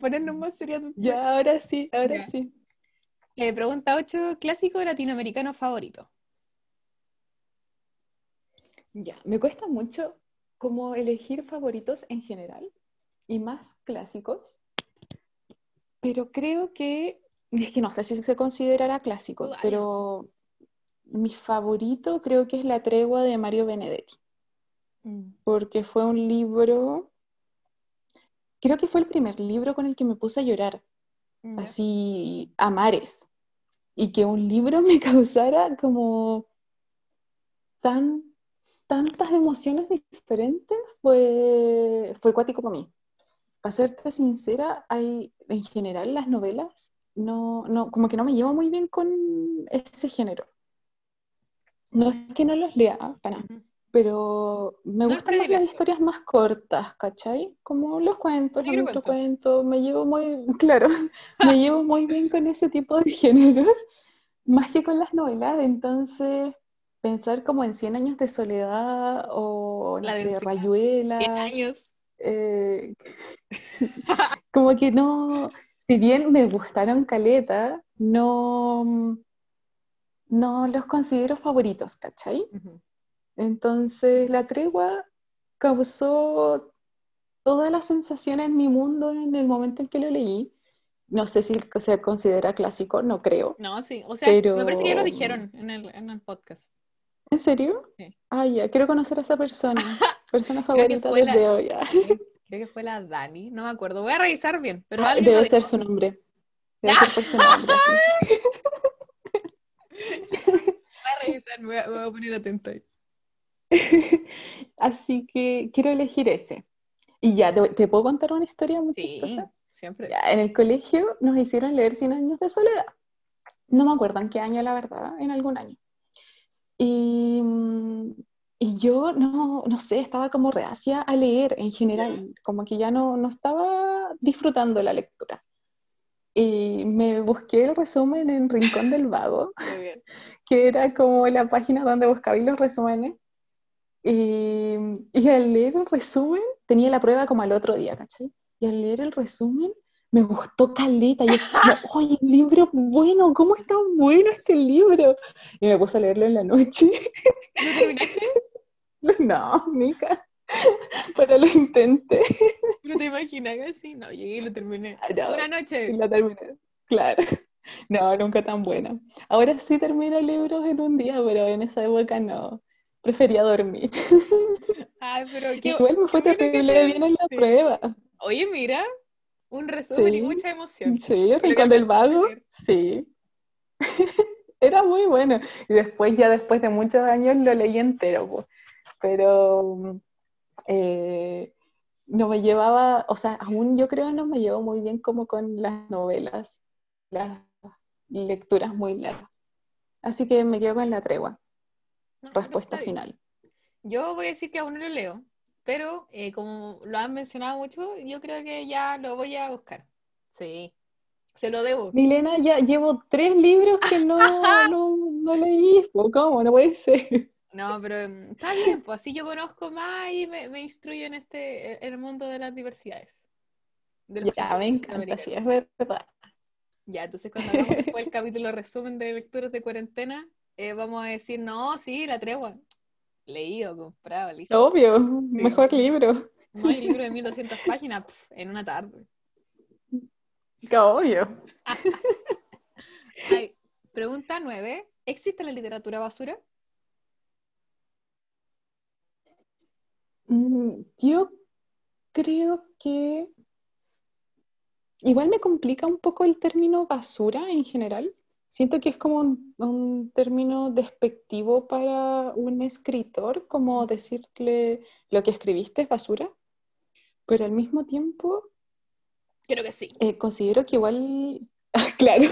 ponernos más serios. Ya, ahora sí, ahora sí. Eh, pregunta 8, clásico latinoamericano favorito. Ya, me cuesta mucho como elegir favoritos en general y más clásicos, pero creo que, es que no sé si se considerará clásico, pero mi favorito creo que es La tregua de Mario Benedetti, mm. porque fue un libro, creo que fue el primer libro con el que me puse a llorar así a mares. Y que un libro (laughs) me causara como tan, tantas emociones diferentes fue, fue cuático para mí. para serte sincera, hay en general las novelas, no, no, como que no me llevo muy bien con ese género. No es que no los lea, para nada, pero me No gustan más las historias más cortas, ¿cachai? Como los cuentos, los Microcuentos. microcuentos, me llevo muy, (laughs) claro, me llevo muy bien con ese tipo de (laughs) géneros, más que con las novelas, entonces pensar como en Cien años de soledad o, no La sé, densidad. 100 Rayuela, años. eh, (laughs) como que no, si bien me gustaron caleta, no, no los considero favoritos, ¿cachai? Ujú. Entonces la tregua causó toda la sensación en mi mundo en el momento en que lo leí. No sé si se considera clásico, no creo. No, sí. O sea, me parece que ya lo Pero- dijeron en el, en el podcast. ¿En serio? Sí. Ah, ya, quiero conocer a esa persona. (laughs) Persona favorita fue la- desde hoy. (laughs) ah. Creo que fue la Dani, no me acuerdo. Voy a revisar bien, pero Ah, debe ser su nombre. Debe ser por su nombre. (laughs) Voy a revisar, me voy a, me voy a poner atenta ahí. (laughs) Así que quiero elegir ese. Y ya, ¿te, te puedo contar una historia muy Sí, chistosa? siempre. Ya, en el colegio nos hicieron leer Cien años de soledad. No me acuerdo en qué año, la verdad, en algún año. Y, y yo no, no sé, estaba como reacia a leer en general, como que ya no, no estaba disfrutando la lectura. Y me busqué el resumen en Rincón del Vago, (laughs) que era como la página donde buscabais los resúmenes. Y, y al leer el resumen, tenía la prueba como al otro día, ¿cachai? Y al leer el resumen, me gustó caleta. Y yo el (laughs) libro bueno, ¿cómo es tan bueno este libro? Y me puse a leerlo en la noche. ¿Lo terminaste? (laughs) No, Mica, pero lo intenté. ¿No te imaginas que sí? No, llegué y lo terminé. Ah, no, Una y noche. la terminé. Claro. No, nunca tan buena. Ahora sí termino libros en un día, pero en esa época no. Prefería dormir. Ay, pero (laughs) qué, Igual me fue terrible te- bien en la sí. prueba. Oye, mira, un resumen y mucha emoción. Sí, Rincón del Vago, sí. (laughs) Era muy bueno. Y después, ya después de muchos años, lo leí entero, po. Pero eh, no me llevaba, o sea, aún yo creo no me llevo muy bien como con las novelas, las lecturas muy largas. Así que me quedo con la tregua. No, Respuesta final. Yo voy a decir que aún no lo leo, pero eh, como lo han mencionado mucho, yo creo que ya lo voy a buscar. Sí, se lo debo. Milena, ya llevo tres libros que no, (laughs) no, no leí. ¿Cómo? No puede ser. No, pero mm, está bien, pues así yo conozco más y me, me instruyo en este, en el mundo de las diversidades. De Ya, me encanta, sí, es verdad. Ya, entonces cuando hagamos después el capítulo resumen de lecturas de cuarentena, eh, vamos a decir, no, sí, la tregua. Leído, comprado, listo. Obvio, mejor libro. No hay libro de 1200 páginas pf, en una tarde. Que Obvio. (laughs) Ay, pregunta 9. ¿Existe la literatura basura? Mm, Yo creo que igual me complica un poco el término basura en general. Siento que es como un, un término despectivo para un escritor, como decirle lo que escribiste es basura, pero al mismo tiempo Creo que sí. eh, considero que igual, (laughs) claro,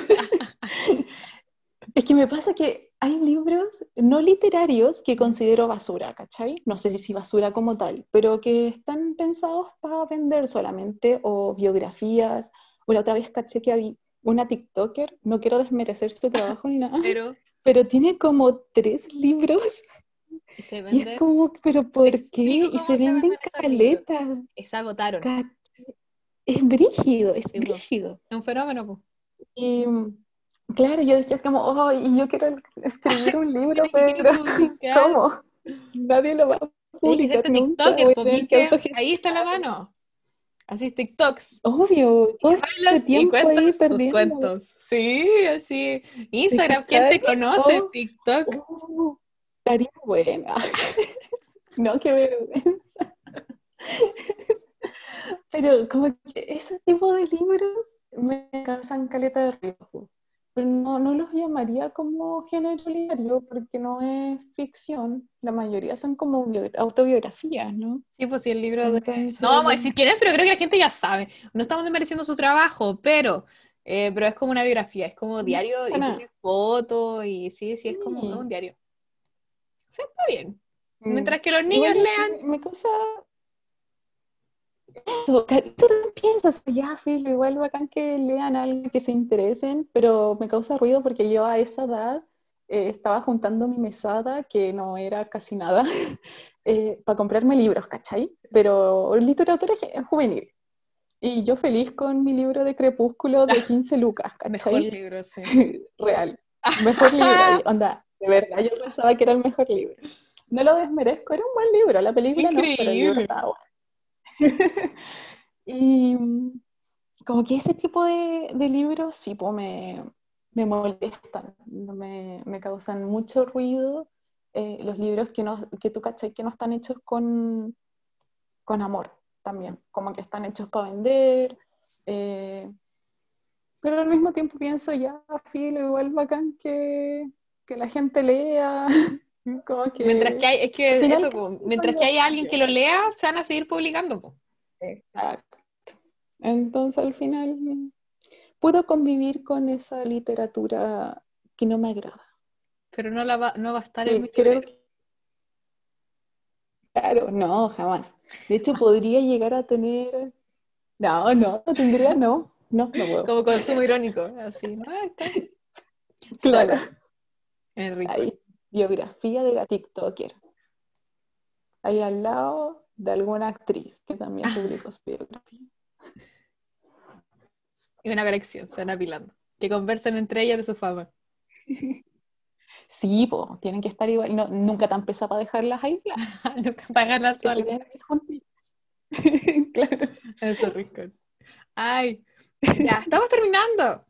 es que me pasa que hay libros no literarios que considero basura, ¿cachai? No sé si si basura como tal, pero que están pensados para vender solamente, o biografías, o la otra vez caché que había una TikToker, no quiero desmerecer su trabajo ni nada, Pero (laughs) pero tiene como tres libros se y vende, es como, pero ¿por qué? Y se se venden venden esos libros. caleta, se agotaron. Es brígido, es Sí, brígido. Es un fenómeno, po. Y claro, yo decía es como, oh, y yo quiero escribir un (laughs) libro, Pero es. ¿cómo? Nadie lo va a publicar nunca. TikToker, ¿viste? Ahí está la mano. Así TikToks. Obvio, todo este Bailas y tiempo ahí perdiendo. cuentos. Sí, así. Instagram, ¿quién te conoce? Oh. TikTok. Oh, estaría buena. (laughs) No, qué vergüenza. (laughs) Pero como que ese tipo de libros me causan caleta de ruido. Pero no, no los llamaría como género literario porque no es ficción, la mayoría son como autobiografías, ¿no? Sí, pues sí, el libro de... No vamos a decir quién es, pero creo que la gente ya sabe. No estamos desmereciendo su trabajo, pero, eh, pero es como una biografía, es como diario y tiene fotos y sí, sí, es como un diario. O sea, está bien. Mm. Mientras que los niños lean... Me causa eso, tú piensas, ya, Phil, igual bacán que lean algo que se interesen, pero me causa ruido porque yo a esa edad eh, estaba juntando mi mesada, que no era casi nada, (laughs) eh, para comprarme libros, ¿cachai? Pero literatura juvenil. Y yo feliz con mi libro de Crepúsculo de (laughs) 15 lucas, ¿cachai? Mejor libro, sí. (laughs) Real. Mejor libro. Onda, de verdad, yo pensaba que era el mejor libro. No lo desmerezco, era un buen libro. La película no, pero el libro estaba bueno. (laughs) y como que ese tipo de, libros sí, pues me, molestan, me, causan mucho ruido. Eh, los libros que, no, que tú caché que no están hechos con, con amor también, como que están hechos para vender. Eh, pero al mismo tiempo pienso, ya, filo, igual bacán que, que la gente lea. (laughs) (laughs) mientras que hay, es que eso, mientras que hay alguien que lo lea, se van a seguir publicando. Exacto. Entonces al final puedo convivir con esa literatura que no me agrada. Pero no, la va, no va a estar en mi creo Claro, no, jamás. De hecho, podría llegar a tener. No, no, no tendría, no. No, no puedo. Como consumo irónico, así, ¿no? (laughs) Claro. Ahí, biografía de la TikToker. Ahí al lado de alguna actriz que también (laughs) publicó su biografía. Y una colección, se van apilando. Que conversen entre ellas de su fama. (laughs) Sí, pues, tienen que estar igual. No, nunca tan pesada para dejarlas ahí. (laughs) nunca para dejarlas solas. claro. Eso, rico. Ay, ya, estamos terminando.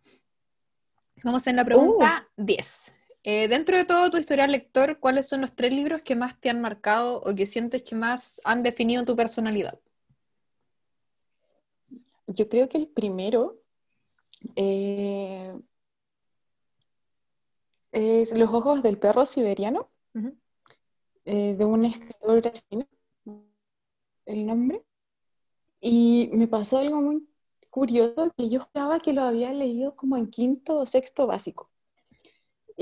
Vamos en la pregunta 10. Eh, dentro de todo tu historial lector, ¿cuáles son los tres libros que más te han marcado o que sientes que más han definido tu personalidad? Yo creo que el primero eh, es Los ojos del perro siberiano, eh, de un escritor argentino, el nombre. Y me pasó algo muy curioso que yo esperaba que lo había leído como en quinto o sexto básico.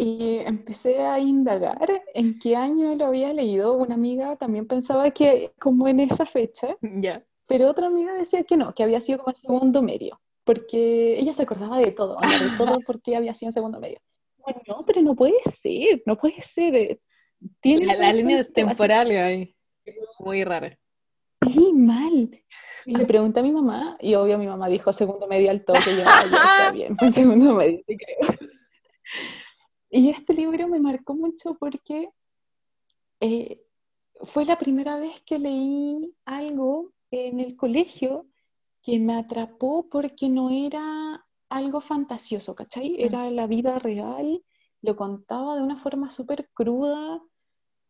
Y empecé a indagar en qué año lo había leído. Una amiga también pensaba que como en esa fecha, ya pero otra amiga decía que no, que había sido como el segundo medio, porque ella se acordaba de todo, de todo (laughs) porque había sido en segundo medio. Bueno, no, pero no puede ser, no puede ser. Eh, tiene la, línea temporal ahí, muy rara. Sí, mal. Y le pregunté a mi mamá, y obvio mi mamá dijo segundo medio al toque, y yo, ya está (laughs) bien, segundo medio, creo. Y este libro me marcó mucho porque eh, fue la primera vez que leí algo en el colegio que me atrapó porque no era algo fantasioso, ¿cachai? Mm. Era la vida real, lo contaba de una forma súper cruda,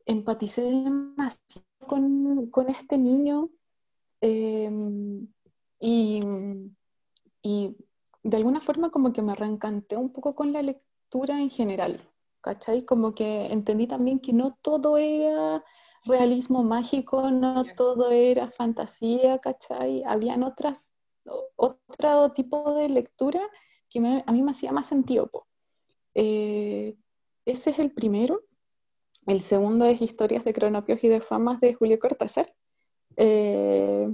empaticé demasiado con, con este niño em, y, y, de alguna forma como que me reencanté un poco con la lectura en general, ¿cachai? Como que entendí también que no todo era realismo mágico, no todo era fantasía, ¿cachai? Habían otras, otro tipo de lectura que a mí me hacía más sentido. Eh, ese es el primero. El segundo es Historias de Cronopios y de Famas de Julio Cortázar. Eh,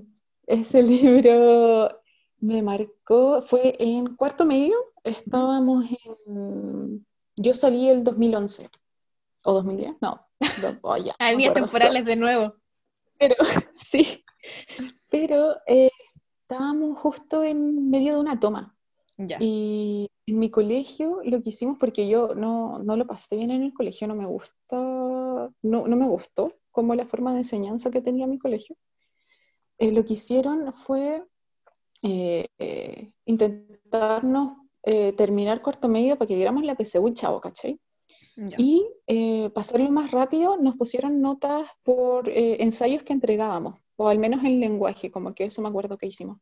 ese (laughs) libro me marcó, fue en cuarto medio, estábamos en, yo salí el 2011, o 2010, no, (laughs) oh, ya. temporales de nuevo. Pero, (laughs) sí, pero eh, estábamos justo en medio de una toma. Y en mi colegio lo que hicimos, porque yo no, no lo pasé bien en el colegio, no me gusta, no, no me gustó como la forma de enseñanza que tenía mi colegio. Eh, lo que hicieron fue eh, eh, intentarnos eh, terminar corto medio para que diéramos la PSU chavo, ¿cachai? Y pasarlo más rápido, nos pusieron notas por ensayos que entregábamos, o al menos en lenguaje, como que eso me acuerdo que hicimos.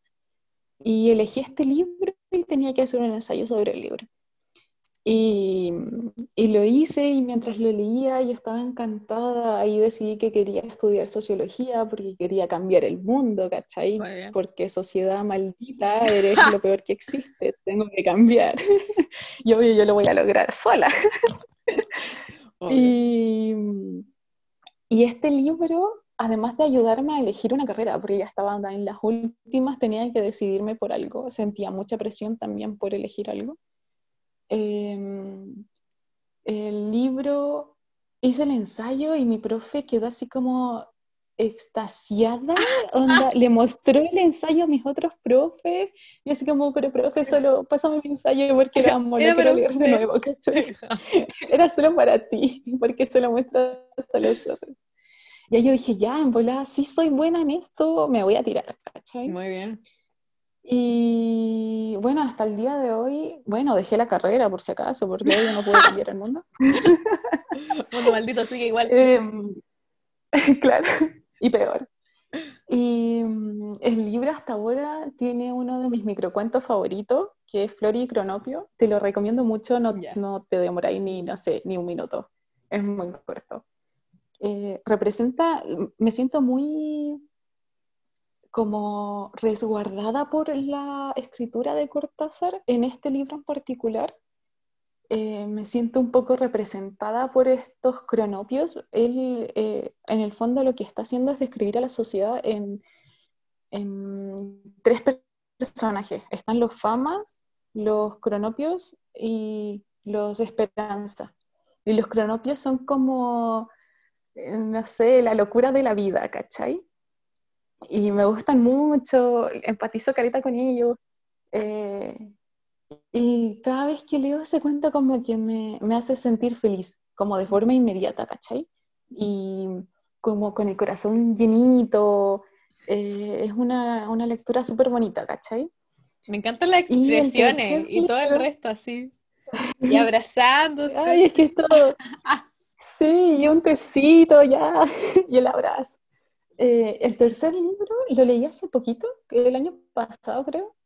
Y elegí este libro y tenía que hacer un ensayo sobre el libro. Y, y, lo hice y mientras lo leía yo estaba encantada, ahí decidí que quería estudiar sociología porque quería cambiar el mundo, ¿cachai? Porque sociedad maldita, (laughs) eres lo peor que existe, tengo que cambiar. (laughs) y obvio yo lo voy a lograr sola. (laughs) y, y este libro, además de ayudarme a elegir una carrera, porque ya estaba en las últimas, tenía que decidirme por algo, sentía mucha presión también por elegir algo Em, el libro, hice el ensayo y mi profe quedó así como extasiada, le mostró el ensayo a mis otros profes, y así como, pero profe, solo pásame mi ensayo porque era amo, lo quiero leer de nuevo, (laughs) Era solo para ti, porque se lo muestras a los otros. Y ahí yo dije, ya, en volada, sí soy buena en esto, me voy a tirar, ¿cachai? Muy bien. Y bueno, hasta el día de hoy, bueno, dejé la carrera por si acaso, porque hoy no puedo cambiar el mundo. (laughs) mundo maldito sigue igual. Em, (laughs) claro, y peor. Y mm, el libro hasta ahora tiene uno de mis microcuentos favoritos, que es Flori y Cronopio. Te lo recomiendo mucho, no, no te demoráis ni, no sé, ni un minuto. Es muy corto. Eh, representa, me siento muy como resguardada por la escritura de Cortázar en este libro en particular. Eh, me siento un poco representada por estos cronopios. Él, eh, en el fondo, lo que está haciendo es describir a la sociedad en, en tres personajes. Están los famas, los cronopios y los esperanza. Y los cronopios son como, eh, no sé, la locura de la vida, ¿cachai? Y me gustan mucho, empatizo carita con ellos. Eh, y cada vez que leo ese cuento como que me, me, hace sentir feliz, como de forma inmediata, ¿cachai? Y como con el corazón llenito, eh, es una, una lectura súper bonita, ¿cachai? Me encantan las expresiones y, todo el resto así. Y abrazándose. Ay, es que es todo. (laughs) Sí, y un tecito ya, (laughs) y el abrazo. Eh, el tercer libro lo leí hace poquito, el año pasado creo,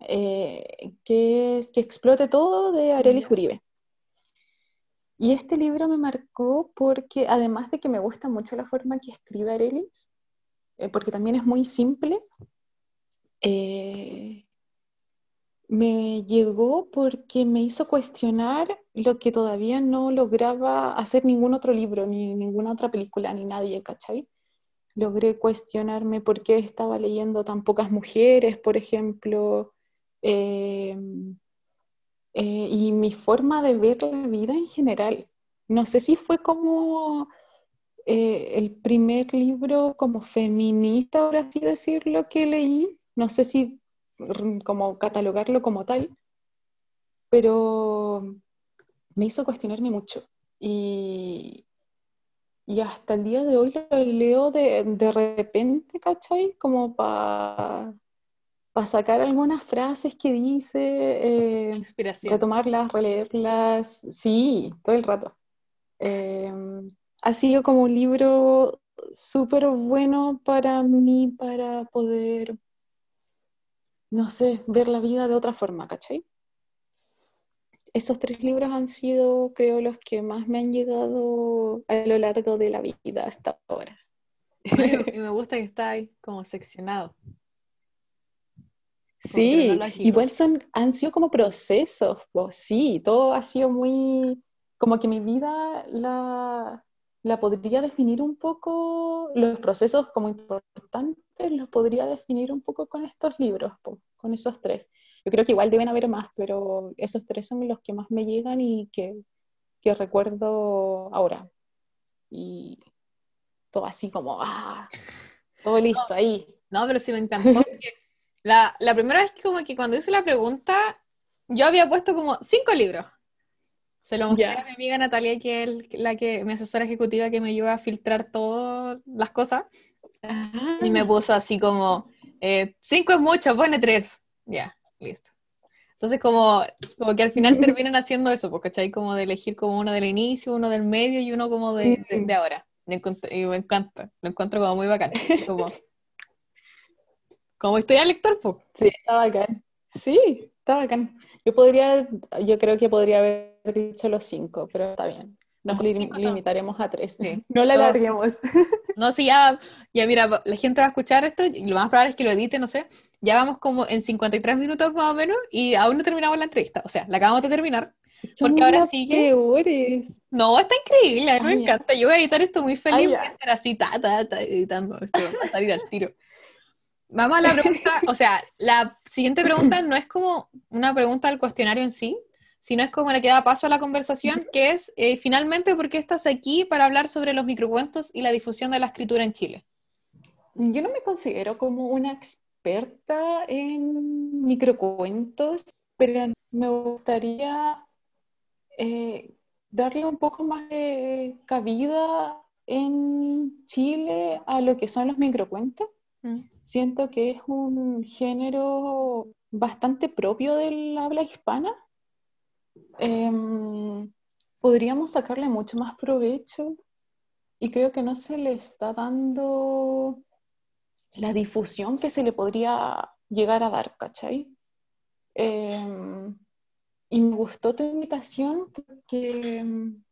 eh, que es Que explote todo de Arelis Uribe. Y este libro me marcó porque además de que me gusta mucho la forma que escribe Arelis, eh, porque también es muy simple, me llegó porque me hizo cuestionar lo que todavía no lograba hacer ningún otro libro, ni ninguna otra película, ni nadie, ¿cachai? Logré cuestionarme por qué estaba leyendo tan pocas mujeres, por ejemplo, eh, eh, y mi forma de ver la vida en general. No sé si fue como eh, el primer libro como feminista, por así decirlo, que leí. No sé si como catalogarlo como tal, pero me hizo cuestionarme mucho. Y, y hasta el día de hoy lo leo de, de repente, ¿cachai? Como para sacar algunas frases que dice, eh, Inspiración. retomarlas, releerlas, sí, todo el rato. Em, ha sido como un libro súper bueno para mí, para poder, no sé, ver la vida de otra forma, ¿cachai? Esos tres libros han sido, creo, los que más me han llegado a lo largo de la vida hasta ahora. y (laughs) me gusta que está ahí como seccionado. sí, igual son, han sido como procesos, sí, todo ha sido muy, como que mi vida la, la podría definir un poco, los procesos como importantes los podría definir un poco con estos libros, con esos tres. Yo creo que igual deben haber más, pero esos tres son los que más me llegan y que, recuerdo ahora. Y todo así como, ah, todo listo ahí. No, pero sí me encantó. la, primera vez que como que cuando hice la pregunta, yo había puesto como cinco libros. Se lo mostré a mi amiga Natalia, que es la que, mi asesora ejecutiva que me ayuda a filtrar todas las cosas. Y me ah. puso así como, eh, cinco es mucho, pone tres. Ya. Listo. Entonces, como, como que al final terminan haciendo eso, porque ¿cachai? Como de elegir como uno del inicio, uno del medio y uno como de, de, ahora. Y me encanta, lo encuentro como muy bacán. Como, (laughs) como historia lector, pues. Sí, está bacán. Sí, está bacán. Yo podría, yo creo que podría haber dicho los cinco, pero está bien. Nos limitaremos a tres. (laughs) No la alarguemos. No, sí, ya, ya mira, la gente va a escuchar esto y lo más probable es que lo edite, no sé. Ya vamos como en 53 minutos más o menos y aún no terminamos la entrevista. O sea, la acabamos de terminar. porque ahora sigue. Peores. No, está increíble, a mí me encanta. Yo voy a editar esto muy feliz, voy a estar así, ta, ta, ta, editando esto, va a salir al tiro. Vamos a la pregunta, o sea, la siguiente pregunta no es como una pregunta del cuestionario en sí, sino es como la que da paso a la conversación, que es, eh, finalmente, ¿por qué estás aquí para hablar sobre los microcuentos y la difusión de la escritura en Chile? Yo no me considero como una experta en microcuentos, pero me gustaría eh, darle un poco más de cabida en Chile a lo que son los microcuentos. Mm. Siento que es un género bastante propio del habla hispana. Em, podríamos sacarle mucho más provecho y creo que no se le está dando la difusión que se le podría llegar a dar, ¿cachai? Em, y me gustó tu invitación porque em,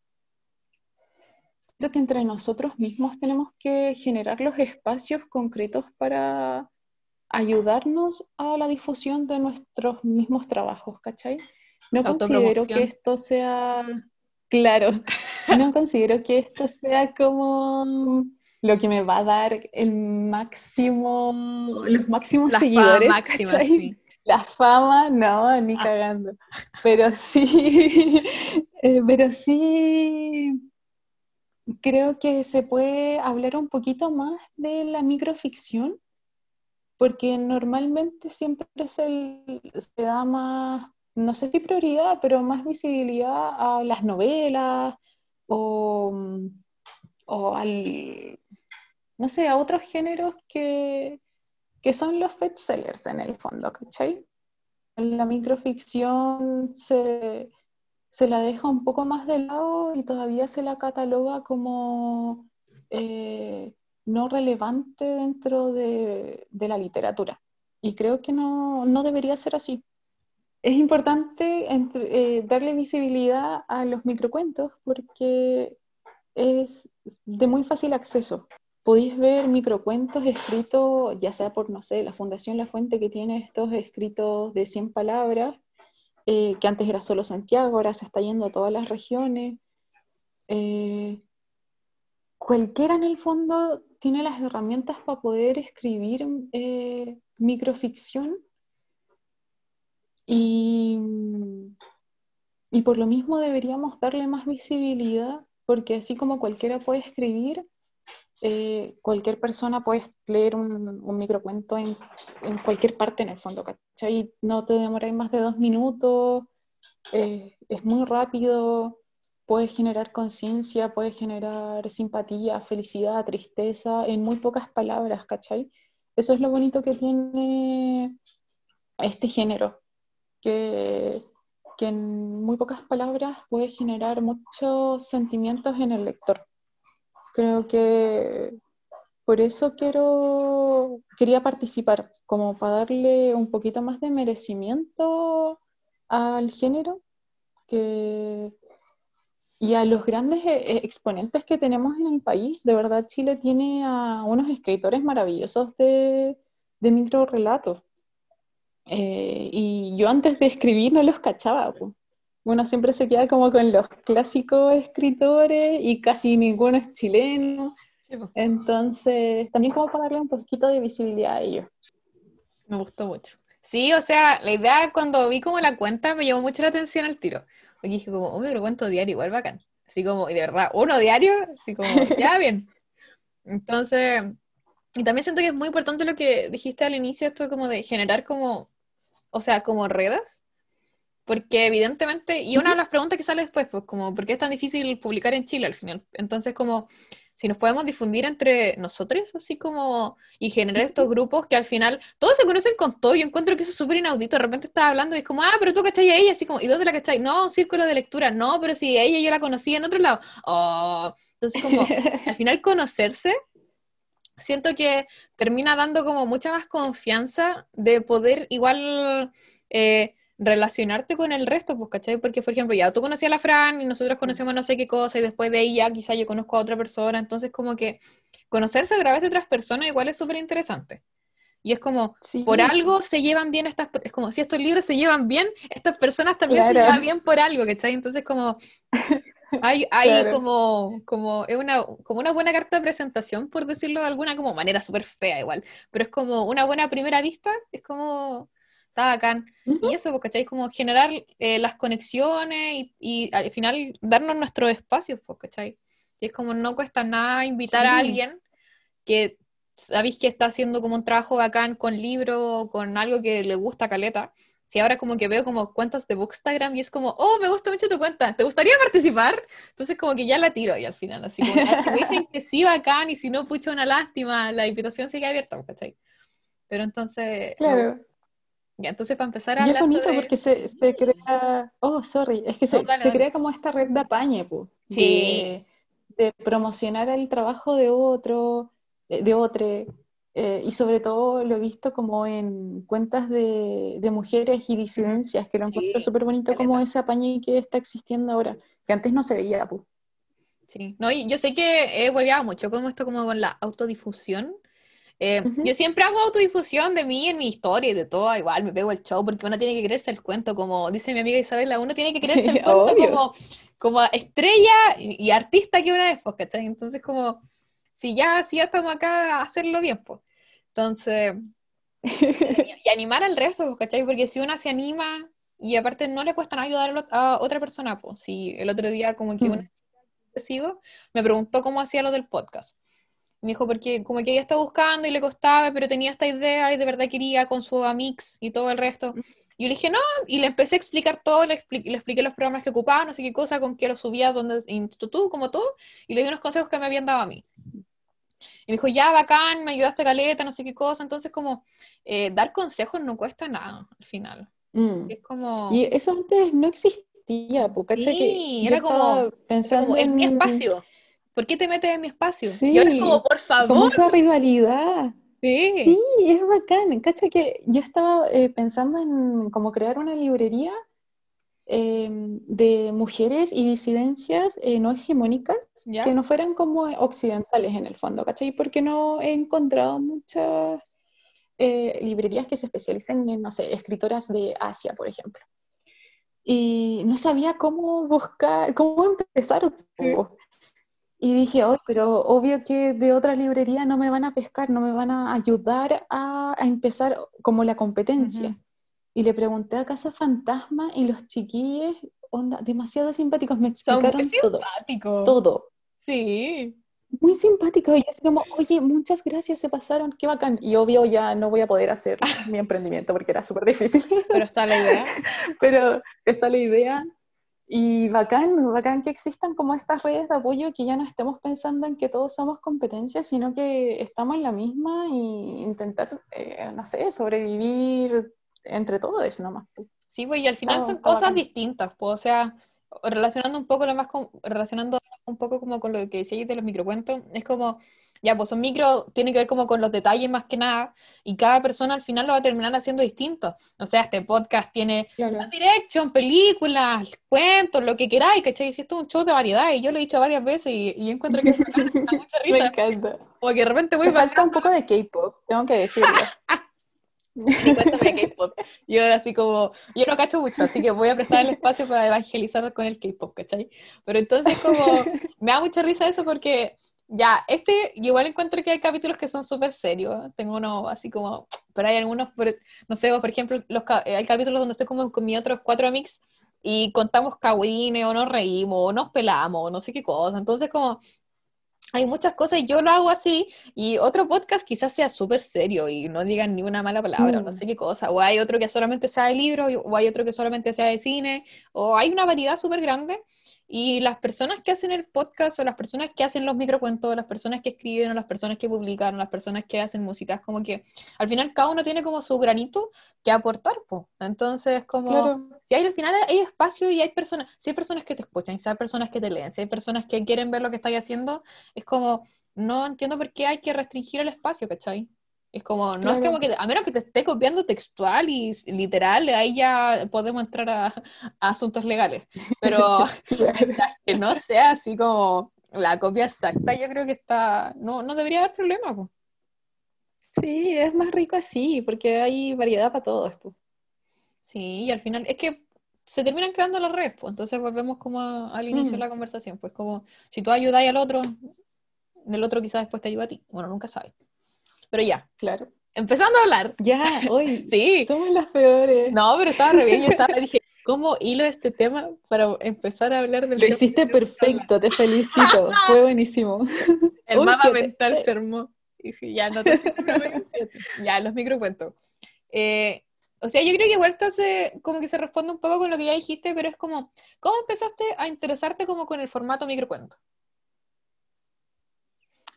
que entre nosotros mismos tenemos que generar los espacios concretos para ayudarnos a la difusión de nuestros mismos trabajos, ¿cachai? No considero que esto sea, claro, no considero que esto sea como lo que me va a dar el máximo, los máximos seguidores. Máxima, sí. La fama, no, ni ah. cagando. Pero sí, (laughs) eh, pero sí creo que se puede hablar un poquito más de la microficción, porque normalmente siempre se, se da más, no sé si prioridad, pero más visibilidad a las novelas o, o al, no sé, a otros géneros que, que son los bestsellers en el fondo, ¿cachai? La microficción se, se la deja un poco más de lado y todavía se la cataloga como eh, no relevante dentro de, la literatura. Y creo que no, debería ser así. Es importante eh, darle visibilidad a los microcuentos porque es de muy fácil acceso. Podéis ver microcuentos escritos, ya sea por, no sé, la Fundación La Fuente que tiene estos escritos de 100 palabras, eh, que antes era solo Santiago, ahora se está yendo a todas las regiones. Eh, cualquiera en el fondo tiene las herramientas para poder escribir eh, microficción y, y por lo mismo deberíamos darle más visibilidad, porque así como cualquiera puede escribir, eh, cualquier persona puede leer un, microcuento en, en, cualquier parte en el fondo, ¿cachai? No te demoráis más de dos minutos, eh, es muy rápido, puedes generar conciencia, puedes generar simpatía, felicidad, tristeza, en muy pocas palabras, ¿cachai? Eso es lo bonito que tiene este género, que, que en muy pocas palabras puede generar muchos sentimientos en el lector. Creo que por eso quiero, quería participar, como para darle un poquito más de merecimiento al género y a los grandes eh, eh, exponentes que tenemos en el país. De verdad, Chile tiene a unos escritores maravillosos de, de micro relatos. Eh, y yo antes de escribir no los cachaba uno siempre se queda como con los clásicos escritores y casi ninguno es chileno. Entonces, también como para darle un poquito de visibilidad a ellos. Me gustó mucho. Sí, o sea, la idea cuando vi como la cuenta me llamó mucho la atención al tiro. Porque dije como, oh, pero cuento diario, igual bacán. Así como, y de verdad, uno diario, así como, (laughs) ya bien. Entonces, y también siento que es muy importante lo que dijiste al inicio, esto como de generar como, o sea, como redes porque evidentemente, y una de las preguntas que sale después, pues como, ¿por qué es tan difícil publicar en Chile al final? Entonces, como, si nos podemos difundir entre nosotros, así como, y generar estos grupos que al final, todos se conocen con todo, yo encuentro que eso es súper inaudito, de repente estaba hablando y es como, ah, pero tú cachai a ella, así como, ¿y dónde la cachai? No, un círculo de lectura, no, pero si ella yo la conocí en otro lado, oh, entonces como, al final conocerse, siento que termina dando como mucha más confianza de poder igual eh, relacionarte con el resto, pues, ¿cachai? Porque, por ejemplo, ya tú conocías a la Fran y nosotros conocemos no sé qué cosa y después de ahí ya quizá yo conozco a otra persona, entonces como que conocerse a través de otras personas igual es súper interesante. Y es como, por algo se llevan bien estas, es como, si estos libros se llevan bien, estas personas también se llevan bien por algo, ¿cachai? Entonces como, (laughs) hay, hay como, como, es una, como una buena carta de presentación, por decirlo de alguna como manera súper fea igual, pero es como una buena primera vista, es como está bacán. Y eso, pues, ¿cachai? Como generar eh, las conexiones y, al final darnos nuestros espacios, pues, ¿cachai? Y es como no cuesta nada invitar a alguien que sabéis que está haciendo como un trabajo bacán con libro, con algo que le gusta a Caleta. Si ahora como que veo como cuentas de Bookstagram y es como, oh, me gusta mucho tu cuenta, ¿te gustaría participar? Entonces como que ya la tiro y al final, así como, si me dicen que sí bacán y si no, pucha una lástima, la invitación sigue abierta, ¿cachai? Pero entonces, claro entonces para empezar a y es bonito porque se, se, crea, oh, sorry, es que se, se crea como esta red de apañe, pues, de, de, promocionar el trabajo de otro, de otro, eh, y sobre todo lo he visto como en cuentas de, de mujeres y disidencias, que lo encuentro súper bonito como ese apañe que está existiendo ahora, que antes no se veía, pues. Sí, no, y yo sé que he hueveado mucho como esto como con la autodifusión, eh, yo siempre hago autodifusión de mí en mi historia y de todo, igual me pego el show porque uno tiene que creerse el cuento, como dice mi amiga Isabela, uno tiene que (laughs) creerse el cuento como, como estrella y, artista que una vez, pues, ¿cachai? Entonces, como, si ya, si ya estamos acá, hacerlo bien, pues. Entonces, y, animar al resto, pues, ¿cachai? Porque si uno se anima y aparte no le cuesta nada ayudar a otra persona, pues, si el otro día como que mm. una sigo me preguntó cómo hacía lo del podcast. Me dijo, porque como que ella estaba buscando y le costaba, pero tenía esta idea y de verdad quería con su Amix y todo el resto. Y yo le dije, no, y le empecé a explicar todo, le, le expliqué los programas que ocupaba, no sé qué cosa, con qué lo subía, dónde, tú, como tú, y le di unos consejos que me habían dado a mí. Y me dijo, ya, bacán, me ayudaste caleta, no sé qué cosa. Entonces, como, eh, dar consejos no cuesta nada, al final. Mm. Es como... Y eso antes no existía, porque sí, era como, pensando en mi espacio. ¿Por qué te metes en mi espacio? Sí, y ahora es como, por favor. Como esa rivalidad. Sí. Sí, es bacán. Cacha que yo estaba eh, pensando en cómo crear una librería em, de mujeres y disidencias eh, no hegemónicas que no fueran como occidentales en el fondo, ¿cachai? Porque no he encontrado muchas eh, librerías que se especialicen en, no sé, escritoras de Asia, por ejemplo. Y no sabía cómo buscar, cómo empezar. Y dije, oh, pero obvio que de otra librería no me van a pescar, no me van a ayudar a, empezar como la competencia. Y le pregunté a Casa Fantasma y los chiquillos, onda, demasiado simpáticos, me explicaron todo. Todo. Sí. Muy simpático. Y así como, oye, muchas gracias, se pasaron, qué bacán. Y obvio ya no voy a poder hacer mi emprendimiento porque era súper difícil. Pero está la idea. (laughs) Pero está la idea. Y bacán, bacán que existan como estas redes de apoyo, que ya no estemos pensando en que todos somos competencias, sino que estamos en la misma y intentar, eh, no sé, sobrevivir entre todos nomás. Sí, pues, y al final son cosas distintas, pues, o sea, relacionando un poco lo más con, relacionando un poco como con lo que decía de los microcuentos, es como ya, pues un micro tiene que ver como con los detalles más que nada, y cada persona al final lo va a terminar haciendo distinto. O sea, este podcast tiene claro. direction, películas, cuentos, lo que queráis, ¿cachai? Si esto es un show de variedad, y yo lo he dicho varias veces, y, y encuentro que me da mucha risa. (laughs) Me encanta. Como que de repente voy Me falta un poco de K-pop, tengo que decirlo. (laughs) Y cuéntame K-pop. Yo así como, yo no cacho mucho, así que voy a prestar el espacio para evangelizar con el K-pop, ¿cachai? Pero entonces como, me da mucha risa eso porque ya, este, igual encuentro que hay capítulos que son súper serios. Tengo uno así como, pero hay algunos, no sé, por ejemplo, los, eh, hay capítulos donde estoy como con mis otros cuatro amigos y contamos cagüines, o nos reímos, o nos pelamos, o no sé qué cosa. Entonces, como, hay muchas cosas y yo lo hago así y otro podcast quizás sea súper serio y no digan ni una mala palabra, no mm. sé qué cosa, o hay otro que solamente sea de libros, o hay otro que solamente sea de cine, o hay una variedad súper grande y las personas que hacen el podcast o las personas que hacen los microcuentos, las personas que escriben o las personas que publican, las personas que hacen música, es como que al final cada uno tiene como su granito que aportar, pues. Entonces, como si hay al final hay espacio y hay personas, si hay personas que te escuchan, si hay personas que te leen, si hay personas que quieren ver lo que estáis haciendo, es como no entiendo por qué hay que restringir el espacio, ¿cachai? Es como, no es como que, a menos que te esté copiando textual y literal, ahí ya podemos entrar a, a asuntos legales. Pero (laughs) (laughs) mientras que no sea así como la copia exacta, yo creo que está, no, no debería haber problema. po. Sí, es más rico así, porque hay variedad para todos. po. Sí, y al final es que se terminan creando las redes, pues. Entonces volvemos como a- al inicio de Mm. la conversación, pues como si tú ayudas al otro, el otro quizás después te ayuda a ti. Bueno, nunca sabes. Pero ya, Claro. empezando a hablar. Ya, (laughs) hoy Sí, somos las peores. no, pero estaba re bien, yo estaba, dije, ¿cómo hilo este tema para empezar a hablar del Lo tema hiciste perfecto, te felicito. Fue (laughs) buenísimo. El mapa siete. mental Eh. se armó. Y dije, ya, no te. Ya, los microcuentos. Eh, o sea, yo creo que igual esto se, como que se responde un poco con lo que ya dijiste, pero es como, ¿cómo empezaste a interesarte como con el formato microcuento?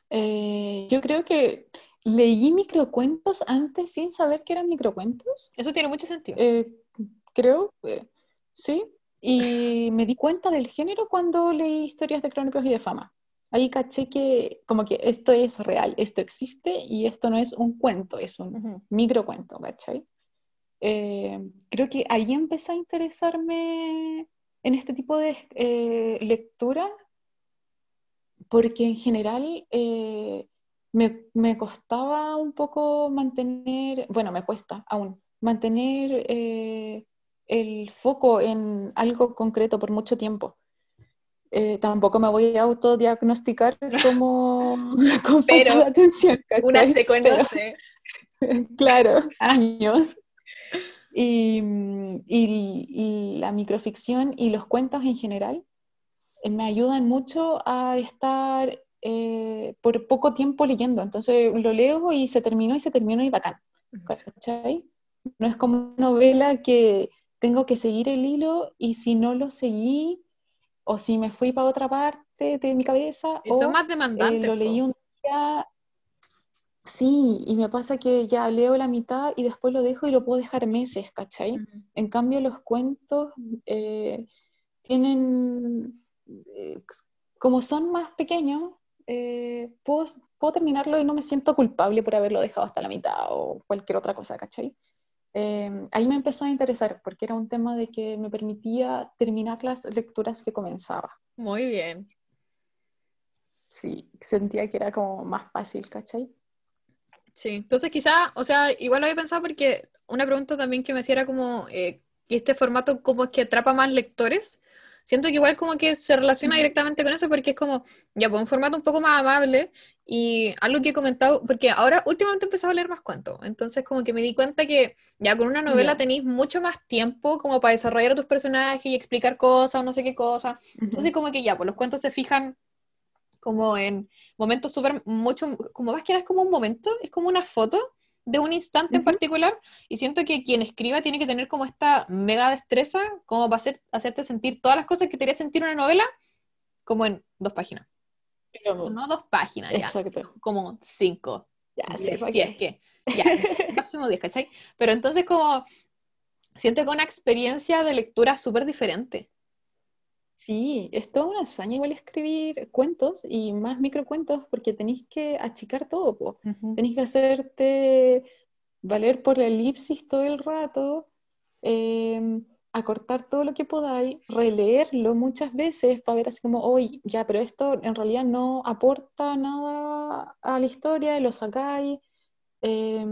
Eh, yo creo que leí microcuentos antes sin saber que eran microcuentos. Eso tiene mucho sentido. Eh, creo, eh, sí. Y (laughs) me di cuenta del género cuando leí historias de Crónicos y de Fama. Ahí caché que como que esto es real, esto existe y esto no es un cuento, es un Ujú. microcuento, ¿cachai? Eh, creo que ahí empecé a interesarme en este tipo de eh, lectura porque en general eh, me, me costaba un poco mantener, bueno, me cuesta aún, mantener eh, el foco en algo concreto por mucho tiempo. Eh, tampoco me voy a autodiagnosticar (laughs) como (laughs) con Pero de atención, Una ¿cachai? se Pero- conoce. (laughs) claro, años. Y, mm, y- y la microficción y los cuentos en general eh, me ayudan mucho a estar eh, por poco tiempo leyendo. Entonces lo leo y se terminó y se terminó y bacán. ¿Cachai? No es como una novela que tengo que seguir el hilo y si no lo seguí o si me fui para otra parte de mi cabeza Y son o más eh, demandantes. lo leí un día, sí, y me pasa que ya leo la mitad y después lo dejo y lo puedo dejar meses, ¿cachai? En cambio, los cuentos eh, tienen, eh, como son más pequeños, eh, puedo, puedo terminarlo y no me siento culpable por haberlo dejado hasta la mitad o cualquier otra cosa, ¿cachai? Eh, ahí me empezó a interesar porque era un tema de que me permitía terminar las lecturas que comenzaba. Muy bien. Sí, sentía que era como más fácil, ¿cachai? Sí, entonces quizá, o sea, igual lo había pensado porque una pregunta también que me hacía era como eh, que este formato como es que atrapa más lectores. Siento que igual como que se relaciona directamente con eso porque es como, ya, pues un formato un poco más amable y algo que he comentado, porque ahora últimamente he empezado a leer más cuentos, entonces como que me di cuenta que ya con una novela Ya. tenéis mucho más tiempo como para desarrollar a tus personajes y explicar cosas o no sé qué cosas. Entonces como que ya, pues los cuentos se fijan como en momentos súper, mucho, como más que nada es como un momento, es como una foto de un instante en particular y siento que quien escriba tiene que tener como esta mega destreza como para hacer, hacerte sentir todas las cosas que te haría sentir una novela como en dos páginas. Pero- No dos páginas, ya, Exacto. como cinco, Ya, sí, diez, ¿para si es que, ya, máximo diez, ¿cachai? Pero entonces como siento que una experiencia de lectura súper diferente. Sí, es toda una hazaña igual escribir cuentos y más microcuentos porque tenéis que achicar todo, po. Ujú. Tenéis que hacerte valer por la elipsis todo el rato, eh, acortar todo lo que podáis, releerlo muchas veces para ver así como, oye, ya, pero esto en realidad no aporta nada a la historia, lo sacáis. eh,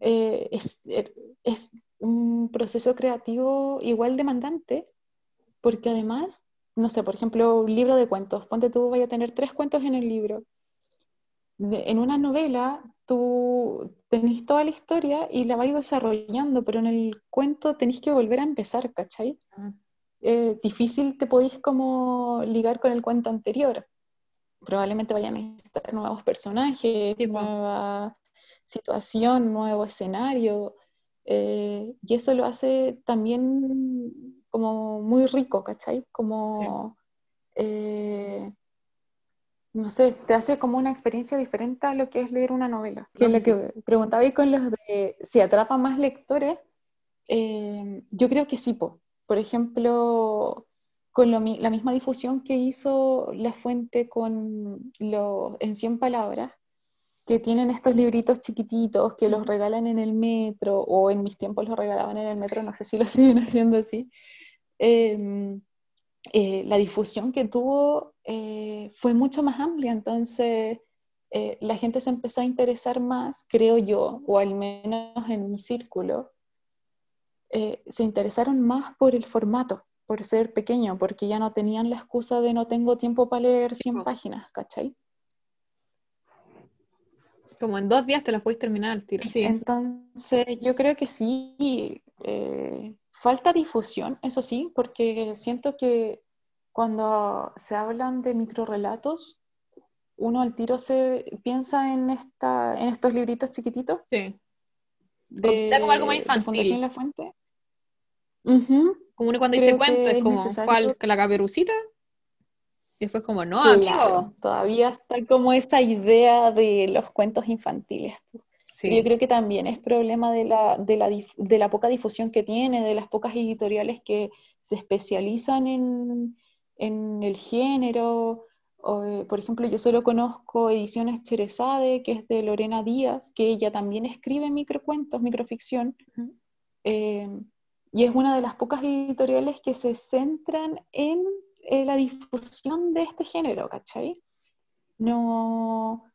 eh, es, er- es un proceso creativo igual demandante, porque además, no sé, por ejemplo, un libro de cuentos, ponte tú, vaya a tener tres cuentos en el libro. En una novela, tú tenés toda la historia y la vais desarrollando, pero en el cuento tenéis que volver a empezar, ¿cachai? Eh, difícil te podéis como ligar con el cuento anterior. Probablemente vayan a necesitar nuevos personajes, Sí, po. nueva situación, nuevo escenario, eh, y eso lo hace también como muy rico, ¿cachai? Como, eh, no sé, te hace como una experiencia diferente a lo que es leer una novela. Que No, es sí, lo que preguntaba ahí con los de si atrapa más lectores, eh, yo creo que sí, po. Por ejemplo, con lo la misma difusión que hizo La Fuente con lo, en 100 palabras, que tienen estos libritos chiquititos que los regalan en el metro, o en mis tiempos los regalaban en el metro, no sé si lo (laughs) siguen haciendo así. Em, eh, la difusión que tuvo eh, fue mucho más amplia, entonces eh, la gente se empezó a interesar más, creo yo, o al menos en mi círculo, se interesaron más por el formato, por ser pequeño, porque ya no tenían la excusa de no tengo tiempo para leer 100 páginas, ¿cachai? Como en dos días te las puedes terminar al tiro. Sí. Entonces, yo creo que sí, falta difusión, eso sí, porque siento que cuando se hablan de microrelatos, uno al tiro se piensa en esta, en estos libritos chiquititos. Sí. De, como algo más infantil. Fundación La Fuente. Como uno cuando dice cuento, es como, ¿cuál? ¿La caperucita? Y después como, no, amigo. Todavía está como esa idea de los cuentos infantiles. Yo creo que también es problema de la, de, la, de la poca difusión que tiene, de las pocas editoriales que se especializan en, en el género. Eh, por ejemplo, yo solo conozco Ediciones Cherezade, que es de Lorena Díaz, que ella también escribe microcuentos, microficción, eh, y es una de las pocas editoriales que se centran en eh, la difusión de este género, ¿cachai? No,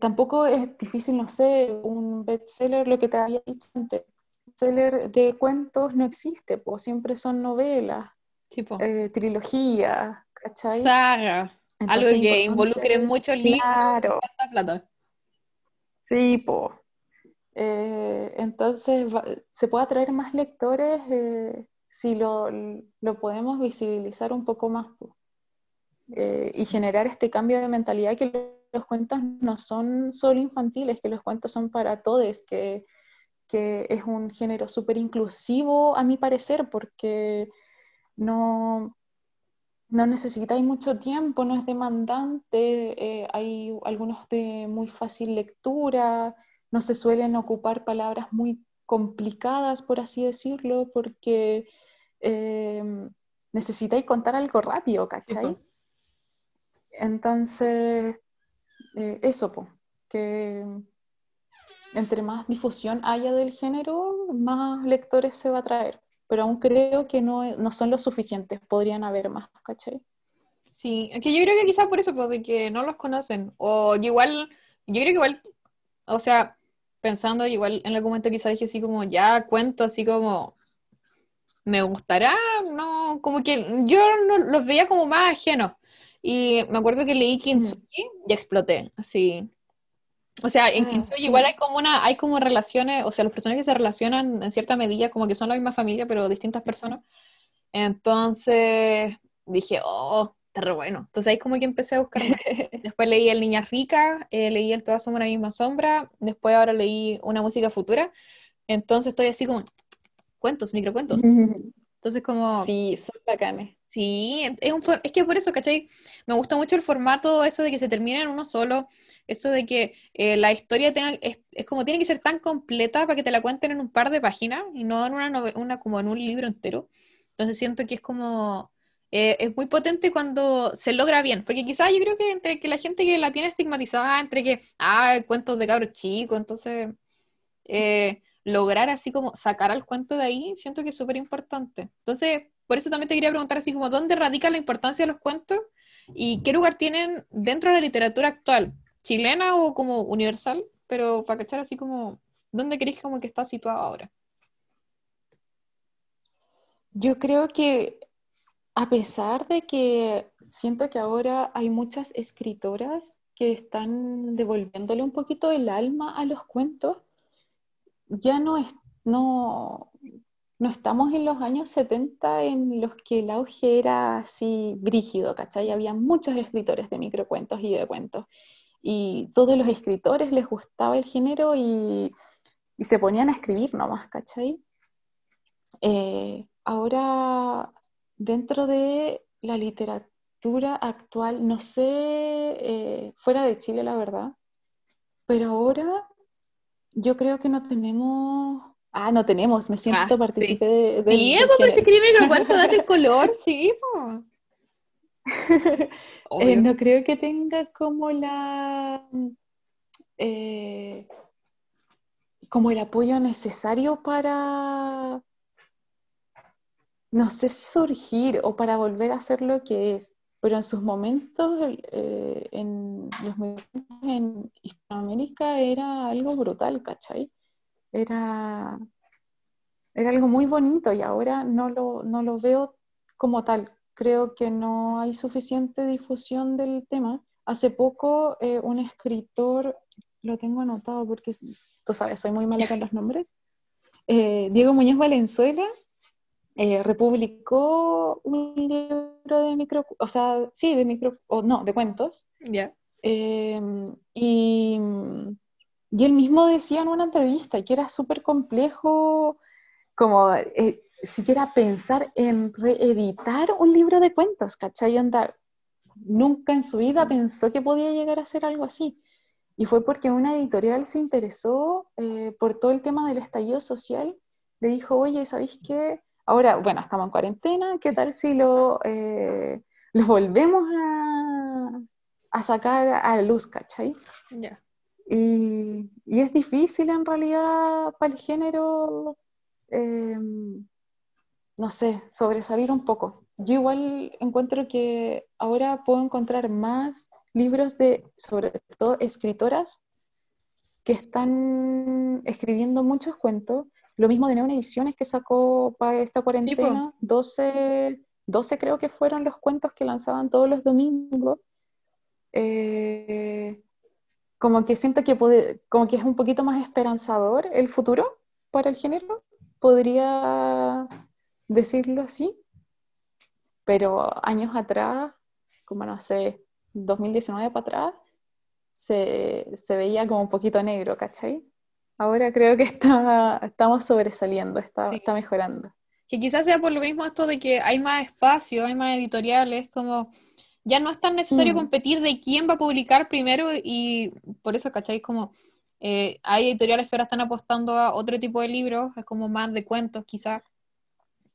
tampoco es difícil, no sé, un bestseller, lo que te había dicho antes, bestseller de cuentos no existe, pues siempre son novelas, eh, trilogía, ¿cachai? Saga. algo que involucre muchos libros. Claro. Sí, po. Eh, entonces se puede atraer más lectores eh, si lo, podemos visibilizar un poco más y generar este cambio de mentalidad que los cuentos no son solo infantiles, que los cuentos son para todos, que, que es un género súper inclusivo a mi parecer, porque no, no necesitáis mucho tiempo, no es demandante, eh, hay algunos de muy fácil lectura, no se suelen ocupar palabras muy complicadas, por así decirlo, porque eh, necesitáis contar algo rápido, ¿cachai? Entonces, eh, eso, pues, que entre más difusión haya del género, más lectores se va a traer. Pero aún creo que no, no son los suficientes, podrían haber más, ¿cachai? Sí, que yo creo que quizás por eso, porque que no los conocen, o igual, yo creo que igual, o sea, pensando igual en algún momento quizás dije así como, ya cuento así como, me gustará, no, como que yo no, los veía como más ajenos, y me acuerdo que leí Kintsugi y exploté, así, o sea, en ah, igual hay como una, hay como relaciones, o sea, los personajes se relacionan en cierta medida como que son la misma familia, pero distintas personas. Entonces dije, oh, está re bueno. Entonces ahí como que empecé a buscar (laughs) Después leí El Niña Rica, eh, leí El Todas somos la misma sombra, después ahora leí Una música futura. Entonces estoy así como, cuentos, microcuentos. Entonces como... Sí, son bacanes. Sí, es, un, es que por eso, ¿cachai? Me gusta mucho el formato, eso de que se termine en uno solo, eso de que eh, la historia tenga, es, como tiene que ser tan completa para que te la cuenten en un par de páginas y no en una, como en un libro entero. Entonces siento que es como, eh, es muy potente cuando se logra bien, porque quizás yo creo que entre que la gente que la tiene estigmatizada, entre que, ah, cuentos de cabros chicos, entonces... Eh, lograr así como sacar al cuento de ahí, siento que es súper importante. Entonces, por eso también te quería preguntar así como, ¿dónde radica la importancia de los cuentos? ¿Y qué lugar tienen dentro de la literatura actual? ¿Chilena o como universal? Pero para cachar así como, ¿dónde crees como que está situado ahora? Yo creo que a pesar de que siento que ahora hay muchas escritoras que están devolviéndole un poquito el alma a los cuentos, ya no es, no, no estamos en los años 70 en los que el auge era así brígido, ¿cachai? Había muchos escritores de microcuentos y de cuentos. Y todos los escritores les gustaba el género y, se ponían a escribir nomás, ¿cachai? Eh, ahora, dentro de la literatura actual, no sé, eh, fuera de Chile, la verdad, pero ahora yo creo que no tenemos Ah, no tenemos, me siento ah, partícipe de, de, Sí, pues, pero si escribe microcuento, date el (laughs) color, sí, eh, no creo que tenga como la eh, como el apoyo necesario para, no sé si surgir o para volver a ser lo que es, pero en sus momentos, eh, en los momentos en Hispanoamérica era algo brutal, ¿cachai? Era, era algo muy bonito y ahora no lo, no lo veo como tal. Creo que no hay suficiente difusión del tema. Hace poco eh, un escritor, lo tengo anotado porque tú sabes, soy muy mala con los nombres, eh, Diego Muñoz Valenzuela, eh, republicó un libro de micro, o sea, sí, de micro, o no, de cuentos. Ya. Em, y, y, él mismo decía en una entrevista que era súper complejo, como eh, siquiera pensar en reeditar un libro de cuentos, ¿cachai? Andar, nunca en su vida pensó que podía llegar a ser algo así. Y fue porque una editorial se interesó eh, por todo el tema del estallido social. Le dijo, oye, ¿sabéis qué? Ahora, bueno, estamos en cuarentena, ¿qué tal si lo, eh, volvemos a, sacar a luz, ¿cachai? Ya. Y, es difícil en realidad para el género, em, no sé, sobresalir un poco. Yo igual encuentro que ahora puedo encontrar más libros de, sobre todo, escritoras que están escribiendo muchos cuentos lo mismo de Neon Ediciones que sacó para esta cuarentena, 12, 12 creo que fueron los cuentos que lanzaban todos los domingos. Eh, como que siento que, puede, como que es un poquito más esperanzador el futuro para el género, podría decirlo así. Pero años atrás, como no sé, 2019 para atrás, se, se veía como un poquito negro, ¿cachai? Ahora creo que está, estamos sobresaliendo, está, está mejorando. Que quizás sea por lo mismo esto de que hay más espacio, hay más editoriales, como ya no es tan necesario mm. competir de quién va a publicar primero y por eso, ¿cacháis? Como eh, hay editoriales que ahora están apostando a otro tipo de libros, es como más de cuentos quizás,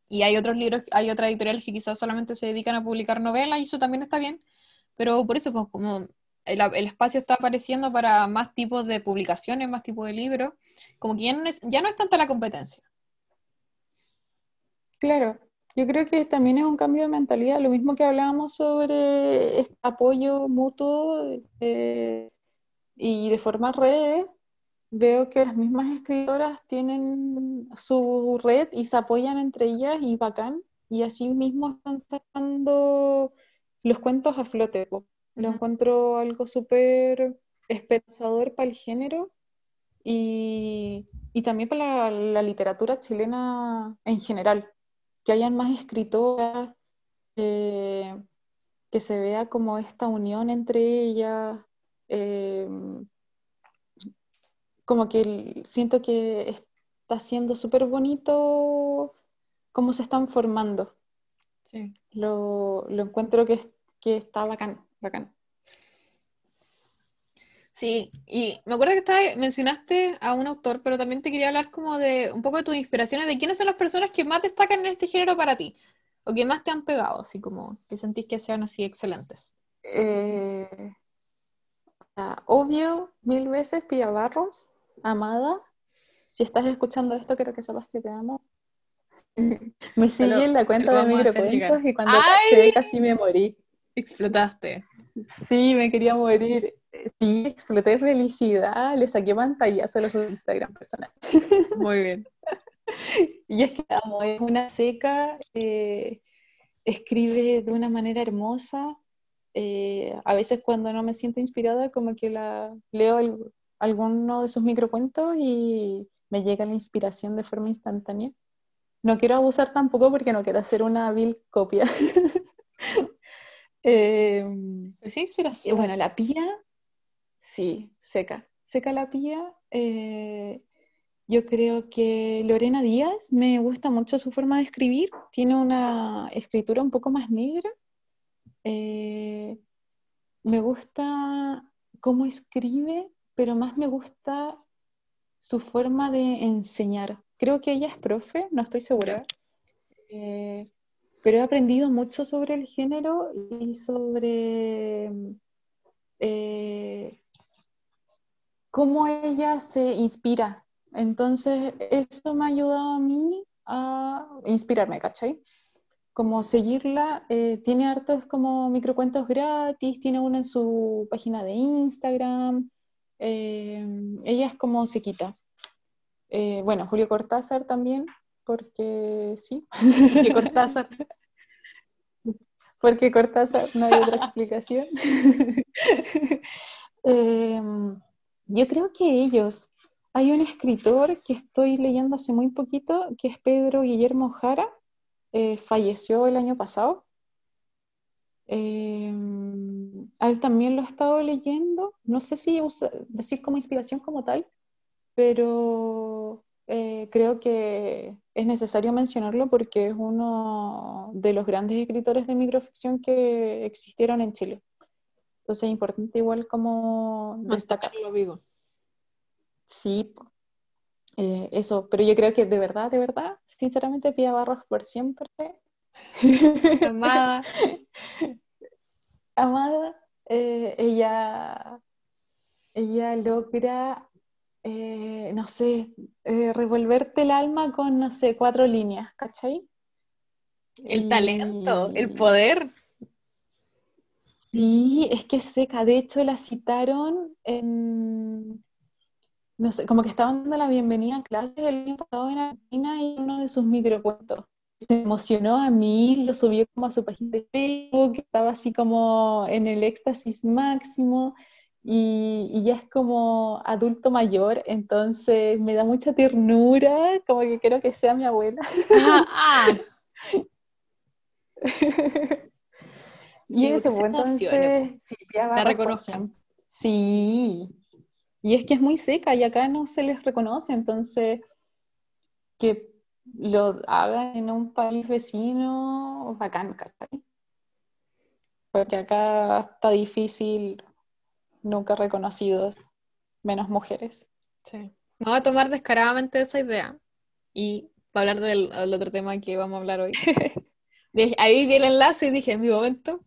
y hay otros libros, hay otras editoriales que quizás solamente se dedican a publicar novelas y eso también está bien, pero por eso, pues como el, espacio está apareciendo para más tipos de publicaciones, más tipos de libros, como que ya no, es, ya no es tanta la competencia. Claro, yo creo que también es un cambio de mentalidad, lo mismo que hablábamos sobre este apoyo mutuo eh, y de formar redes, veo que las mismas escritoras tienen su red y se apoyan entre ellas y bacán, y así mismo están sacando los cuentos a flote. Lo encuentro algo súper esperanzador para el género y, también para la, literatura chilena en general. Que hayan más escritoras, eh, que se vea como esta unión entre ellas. Eh, como que siento que está siendo súper bonito cómo se están formando. Lo, encuentro que, que está bacán bacán. Sí, y me acuerdo que mencionaste a un autor, pero también te quería hablar como de un poco de tus inspiraciones, de quiénes son las personas que más destacan en este género para ti, o que más te han pegado, así como que sentís que sean así excelentes. Eh, obvio, mil veces, Pia Barros, amada. Si estás escuchando esto, creo que sepas que te amo. (laughs) me sigue en la cuenta de microcuentos y cuando casi me morí. Explotaste. Sí, me quería morir. Sí, exploté de felicidad, le saqué pantallazo a su Instagram personal. (laughs) Muy bien. y es que amo, es una seca, eh, escribe de una manera hermosa. Eh, a veces cuando no me siento inspirada, como que la leo alguno de sus microcuentos y me llega la inspiración de forma instantánea. No quiero abusar tampoco porque no quiero hacer una vil copia. (laughs) Eh, inspiración. Bueno, la pía, sí, seca. Seca la pía. Eh, yo creo que Lorena Díaz me gusta mucho su forma de escribir. Tiene una escritura un poco más negra. Eh, me gusta cómo escribe, pero más me gusta su forma de enseñar. Creo que ella es profe, no estoy segura. Eh, pero he aprendido mucho sobre el género y sobre eh, cómo ella se inspira. Entonces, eso me ha ayudado a mí a inspirarme, ¿cachai? Como seguirla, eh, tiene hartos como microcuentos gratis, tiene uno en su página de Instagram, eh, ella es como sequita. Eh, bueno, Julio Cortázar también, porque sí. ¿Qué Cortázar? (laughs) porque Cortázar, no hay otra explicación. (laughs) Em, yo creo que ellos, hay un escritor que estoy leyendo hace muy poquito, que es Pedro Guillermo Jara, eh, falleció el año pasado. A él también lo he estado leyendo, no sé si decir como inspiración como tal, pero eh, creo que es necesario mencionarlo porque es uno de los grandes escritores de microficción que existieron en Chile. Entonces es importante igual como destacarlo vivo. Sí, eh, eso, pero yo creo que de verdad, de verdad, sinceramente Pia Barros por siempre. (laughs) Amada. (laughs) Amada, eh, ella, ella logra, eh, no sé, revolverte el alma con, no sé, cuatro líneas, ¿cachai? El talento, el poder. Sí, es que seca. De hecho, la citaron en, no sé, como que estaban dando la bienvenida a clases el año pasado en Argentina y uno de sus microcuentos. Se emocionó a mí, lo subió como a su página de Facebook, estaba así como en el éxtasis máximo y, ya es como adulto mayor, entonces me da mucha ternura, como que quiero que sea mi abuela. Ah, ah. (laughs) y en ese momento, entonces, la reconozco. Sí, y es que es muy seca y acá no se les reconoce, entonces que lo hagan en un país vecino, bacán, ¿cachai? Porque acá está difícil, nunca reconocidos, menos mujeres. Sí. Vamos a tomar descaradamente esa idea y para hablar del, otro tema que vamos a hablar hoy. (laughs) ahí vi el enlace y dije, en mi momento,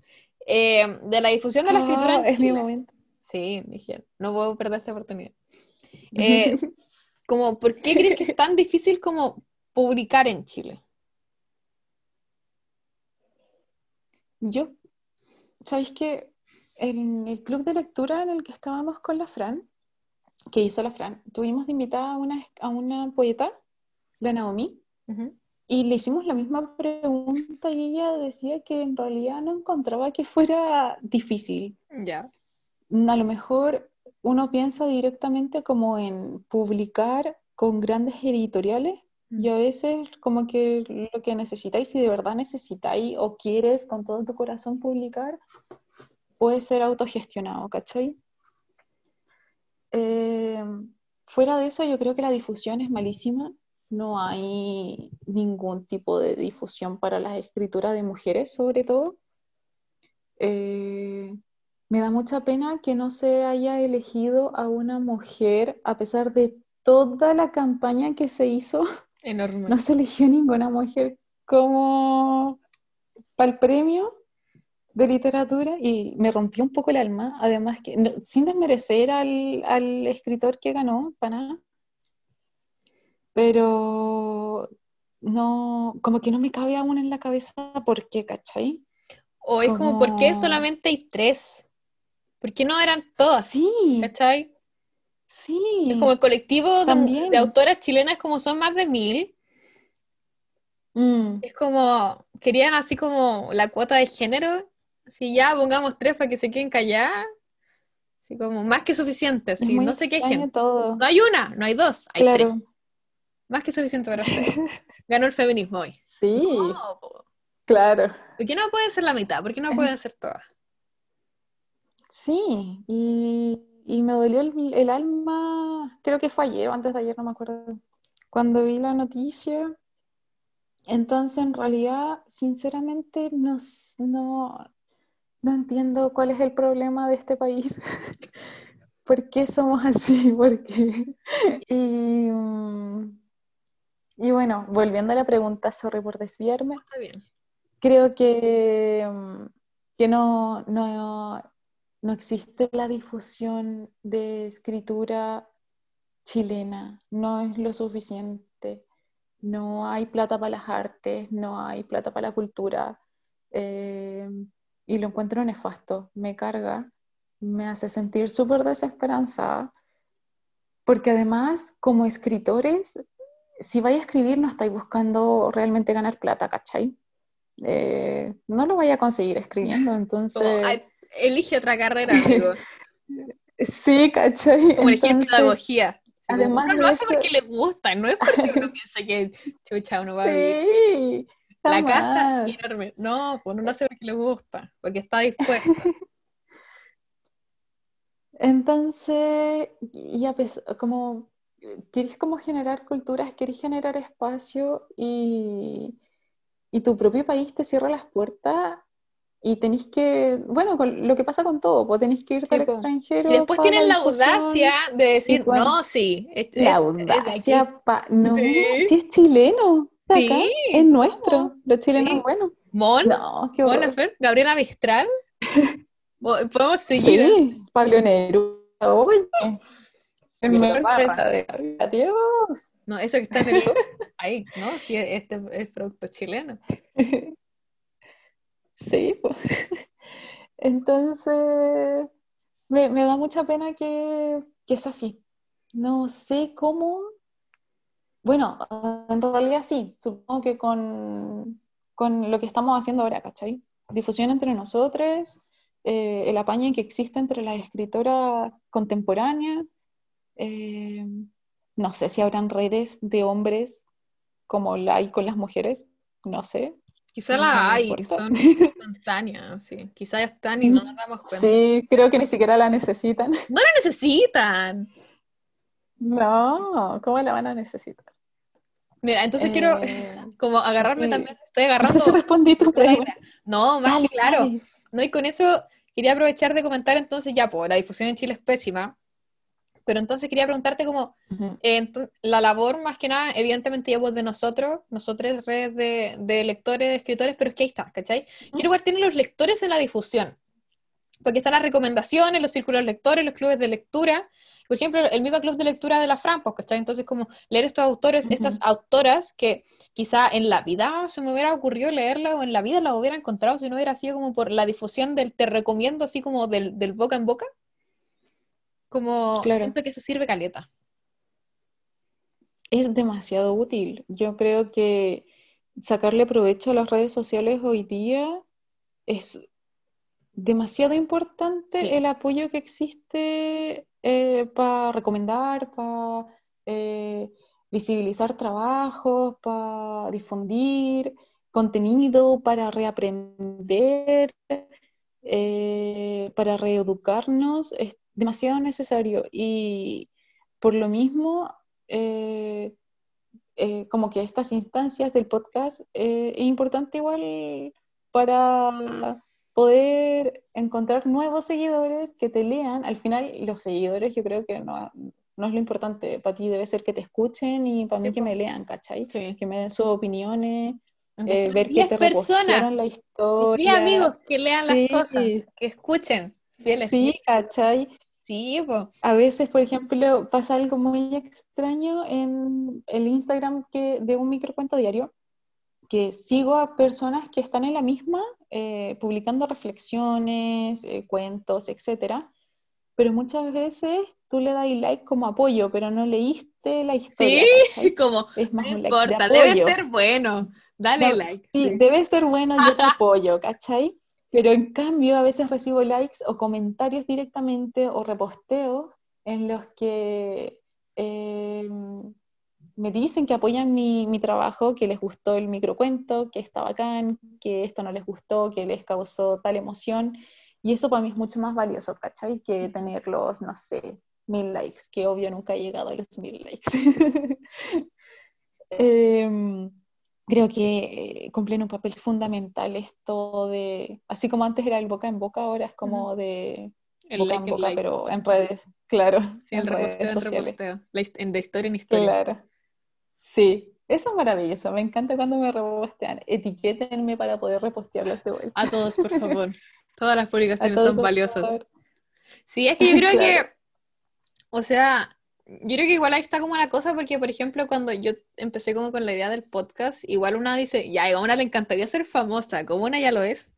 eh, de la difusión de la escritura ah, es mi momento. Sí, dije, no puedo perder esta oportunidad. (laughs) Eh, como, ¿por qué crees que es tan difícil como publicar en Chile? Yo, ¿sabéis que en el club de lectura en el que estábamos con la Fran, que hizo la Fran, tuvimos de invitada a una, a una poeta, la Naomi, y le hicimos la misma pregunta y ella decía que en realidad no encontraba que fuera difícil. Ya a lo mejor uno piensa directamente como en publicar con grandes editoriales y a mm. veces como que lo que necesitáis, si de verdad necesitáis o quieres con todo tu corazón publicar, puede ser autogestionado, ¿cachai? Eh, fuera de eso, yo creo que la difusión es malísima. No hay ningún tipo de difusión para las escrituras de mujeres, sobre todo. Eh, me da mucha pena que no se haya elegido a una mujer, a pesar de toda la campaña que se hizo. (laughs) Enorme. No se eligió ninguna mujer como para el premio de literatura y me rompió un poco el alma. Además, que sin desmerecer al, al escritor que ganó, para nada. Pero no, como que no me cabe aún en la cabeza por qué, ¿cachai? O es como, ¿por qué solamente hay tres? ¿Por qué no eran todas? Sí. ¿Cachai? Sí. Es como el colectivo de, autoras chilenas, como son más de mil. Mm. Es como, querían así como la cuota de género. Si ya pongamos tres para que se queden calladas. Así como más que suficiente. no sé qué gente. Todo. No hay una, no hay dos, hay tres. Más que suficiente para ustedes. (laughs) Ganó el feminismo hoy. Sí. claro. ¿Por qué no puede ser la mitad? ¿Por qué no pueden ser todas? Sí, y, me dolió el, alma, creo que fue ayer o antes de ayer, no me acuerdo, cuando vi la noticia. Entonces, en realidad, sinceramente, no, no, no entiendo cuál es el problema de este país. (laughs) ¿Por qué somos así? ¿Por qué? Y, mm, y bueno, volviendo a la pregunta, sorry por desviarme. Está bien. Creo que, que no, no, no existe la difusión de escritura chilena, no es lo suficiente, no hay plata para las artes, no hay plata para la cultura, eh, y lo encuentro nefasto, me carga, me hace sentir súper desesperanzada, porque además como escritores, si vais a escribir no estáis buscando realmente ganar plata, ¿cachai? Eh, no lo vaya a conseguir escribiendo, (laughs) entonces... elige otra carrera, amigo. (laughs) sí, ¿cachai? Como elegir pedagogía. Además uno lo hace porque le gusta, no es porque uno piensa que chucha uno va a vivir. La casa enorme. No, pues uno lo hace porque le gusta, porque está dispuesto. (laughs) Entonces, ya pues, como quieres como generar culturas, quieres generar espacio y, y tu propio país te cierra las puertas y tenéis que, bueno, lo que pasa con todo, pues tenéis que irte al extranjero. Y después tienen la audacia de decir, no, sí. la audacia, no, si es chileno, sí, es nuestro, los chilenos sí. buenos. Mon, no, qué bueno. Gabriela Mistral, (laughs) podemos seguir. Sí, Pablo Neruda, oye. El mejor de Adiós. No, eso que está en el look, (laughs) ahí, ¿no? Sí, este es producto chileno. (laughs) Sí, pues. Entonces, me, da mucha pena que, que es así. No sé cómo. Bueno, en realidad sí, supongo que con, con lo que estamos haciendo ahora, ¿cachai? Difusión entre nosotros, eh, el apaño que existe entre las escritoras contemporáneas. Eh, no sé si habrán redes de hombres como la hay con las mujeres, no sé, Quizá la hay, son (laughs) instantáneas, sí. Quizá están y no nos damos cuenta. Sí, creo que ni siquiera la necesitan. (laughs) No la necesitan. No, ¿cómo la van a necesitar? Mira, entonces quiero eh, (laughs) como agarrarme también, estoy agarrando. No sé si respondí tu pregunta. No, más claro. No, y con eso quería aprovechar de comentar entonces ya, pues la difusión en Chile es pésima. Pero entonces quería preguntarte como, eh, la labor más que nada, evidentemente ya vos de nosotros, nosotros redes de, de, lectores, de escritores, pero es que ahí está, ¿cachai? ¿Qué lugar tienen los lectores en la difusión? Porque están las recomendaciones, los círculos lectores, los clubes de lectura, por ejemplo, el mismo club de lectura de la Fran, pues, ¿cachai? Entonces, como leer estos autores, estas autoras que quizá en la vida se me hubiera ocurrido leerla o en la vida la hubiera encontrado si no hubiera sido como por la difusión del te recomiendo, así como del, del boca en boca. Como siento que eso sirve caleta. Es demasiado útil. Yo creo que sacarle provecho a las redes sociales hoy día es demasiado importante el apoyo que existe eh, para recomendar, para eh, visibilizar trabajos, para difundir contenido, para reaprender, eh, para reeducarnos demasiado necesario y por lo mismo, eh, eh, como que estas instancias del podcast eh, es importante igual para poder encontrar nuevos seguidores que te lean. Al final, los seguidores yo creo que no, no es lo importante. Para ti debe ser que te escuchen y para mí que me lean, ¿cachai? Que me den sus opiniones. ver que te personas, la historia. Y amigos que lean las cosas, que escuchen. Fieles. Sí, ¿cachai? Sí, A veces, por ejemplo, pasa algo muy extraño en el Instagram que, de un microcuento diario, que sigo a personas que están en la misma, eh, publicando reflexiones, eh, cuentos, etcétera, pero muchas veces tú le das like como apoyo, pero no leíste la historia. Sí, como, es más no importa, debe ser bueno, dale like. Sí, debe ser bueno, yo te (laughs) apoyo, ¿cachai? Pero en cambio a veces recibo likes o comentarios directamente o reposteos en los que eh, me dicen que apoyan mi, mi, trabajo, que les gustó el microcuento, que está bacán, que esto no les gustó, que les causó tal emoción. Y eso para mí es mucho más valioso, ¿cachai? Que tener los, no sé, mil likes, que obvio nunca he llegado a los mil likes. (laughs) eh, creo que cumplen un papel fundamental esto de, así como antes era el boca en boca, ahora es como de boca en boca, pero en redes, claro. Sí, el reposteo, sociales. en de historia en historia. Claro. Sí, eso es maravilloso, me encanta cuando me repostean. Etiquétenme para poder repostearlos de vuelta. A todos, por (laughs) favor. Todas las publicaciones son valiosas. Sí, es que yo creo (laughs) Claro. que, o sea, yo creo que igual ahí está como la cosa, porque por ejemplo, cuando yo empecé como con la idea del podcast, igual una dice, ya, a una le encantaría ser famosa, como una ya lo es.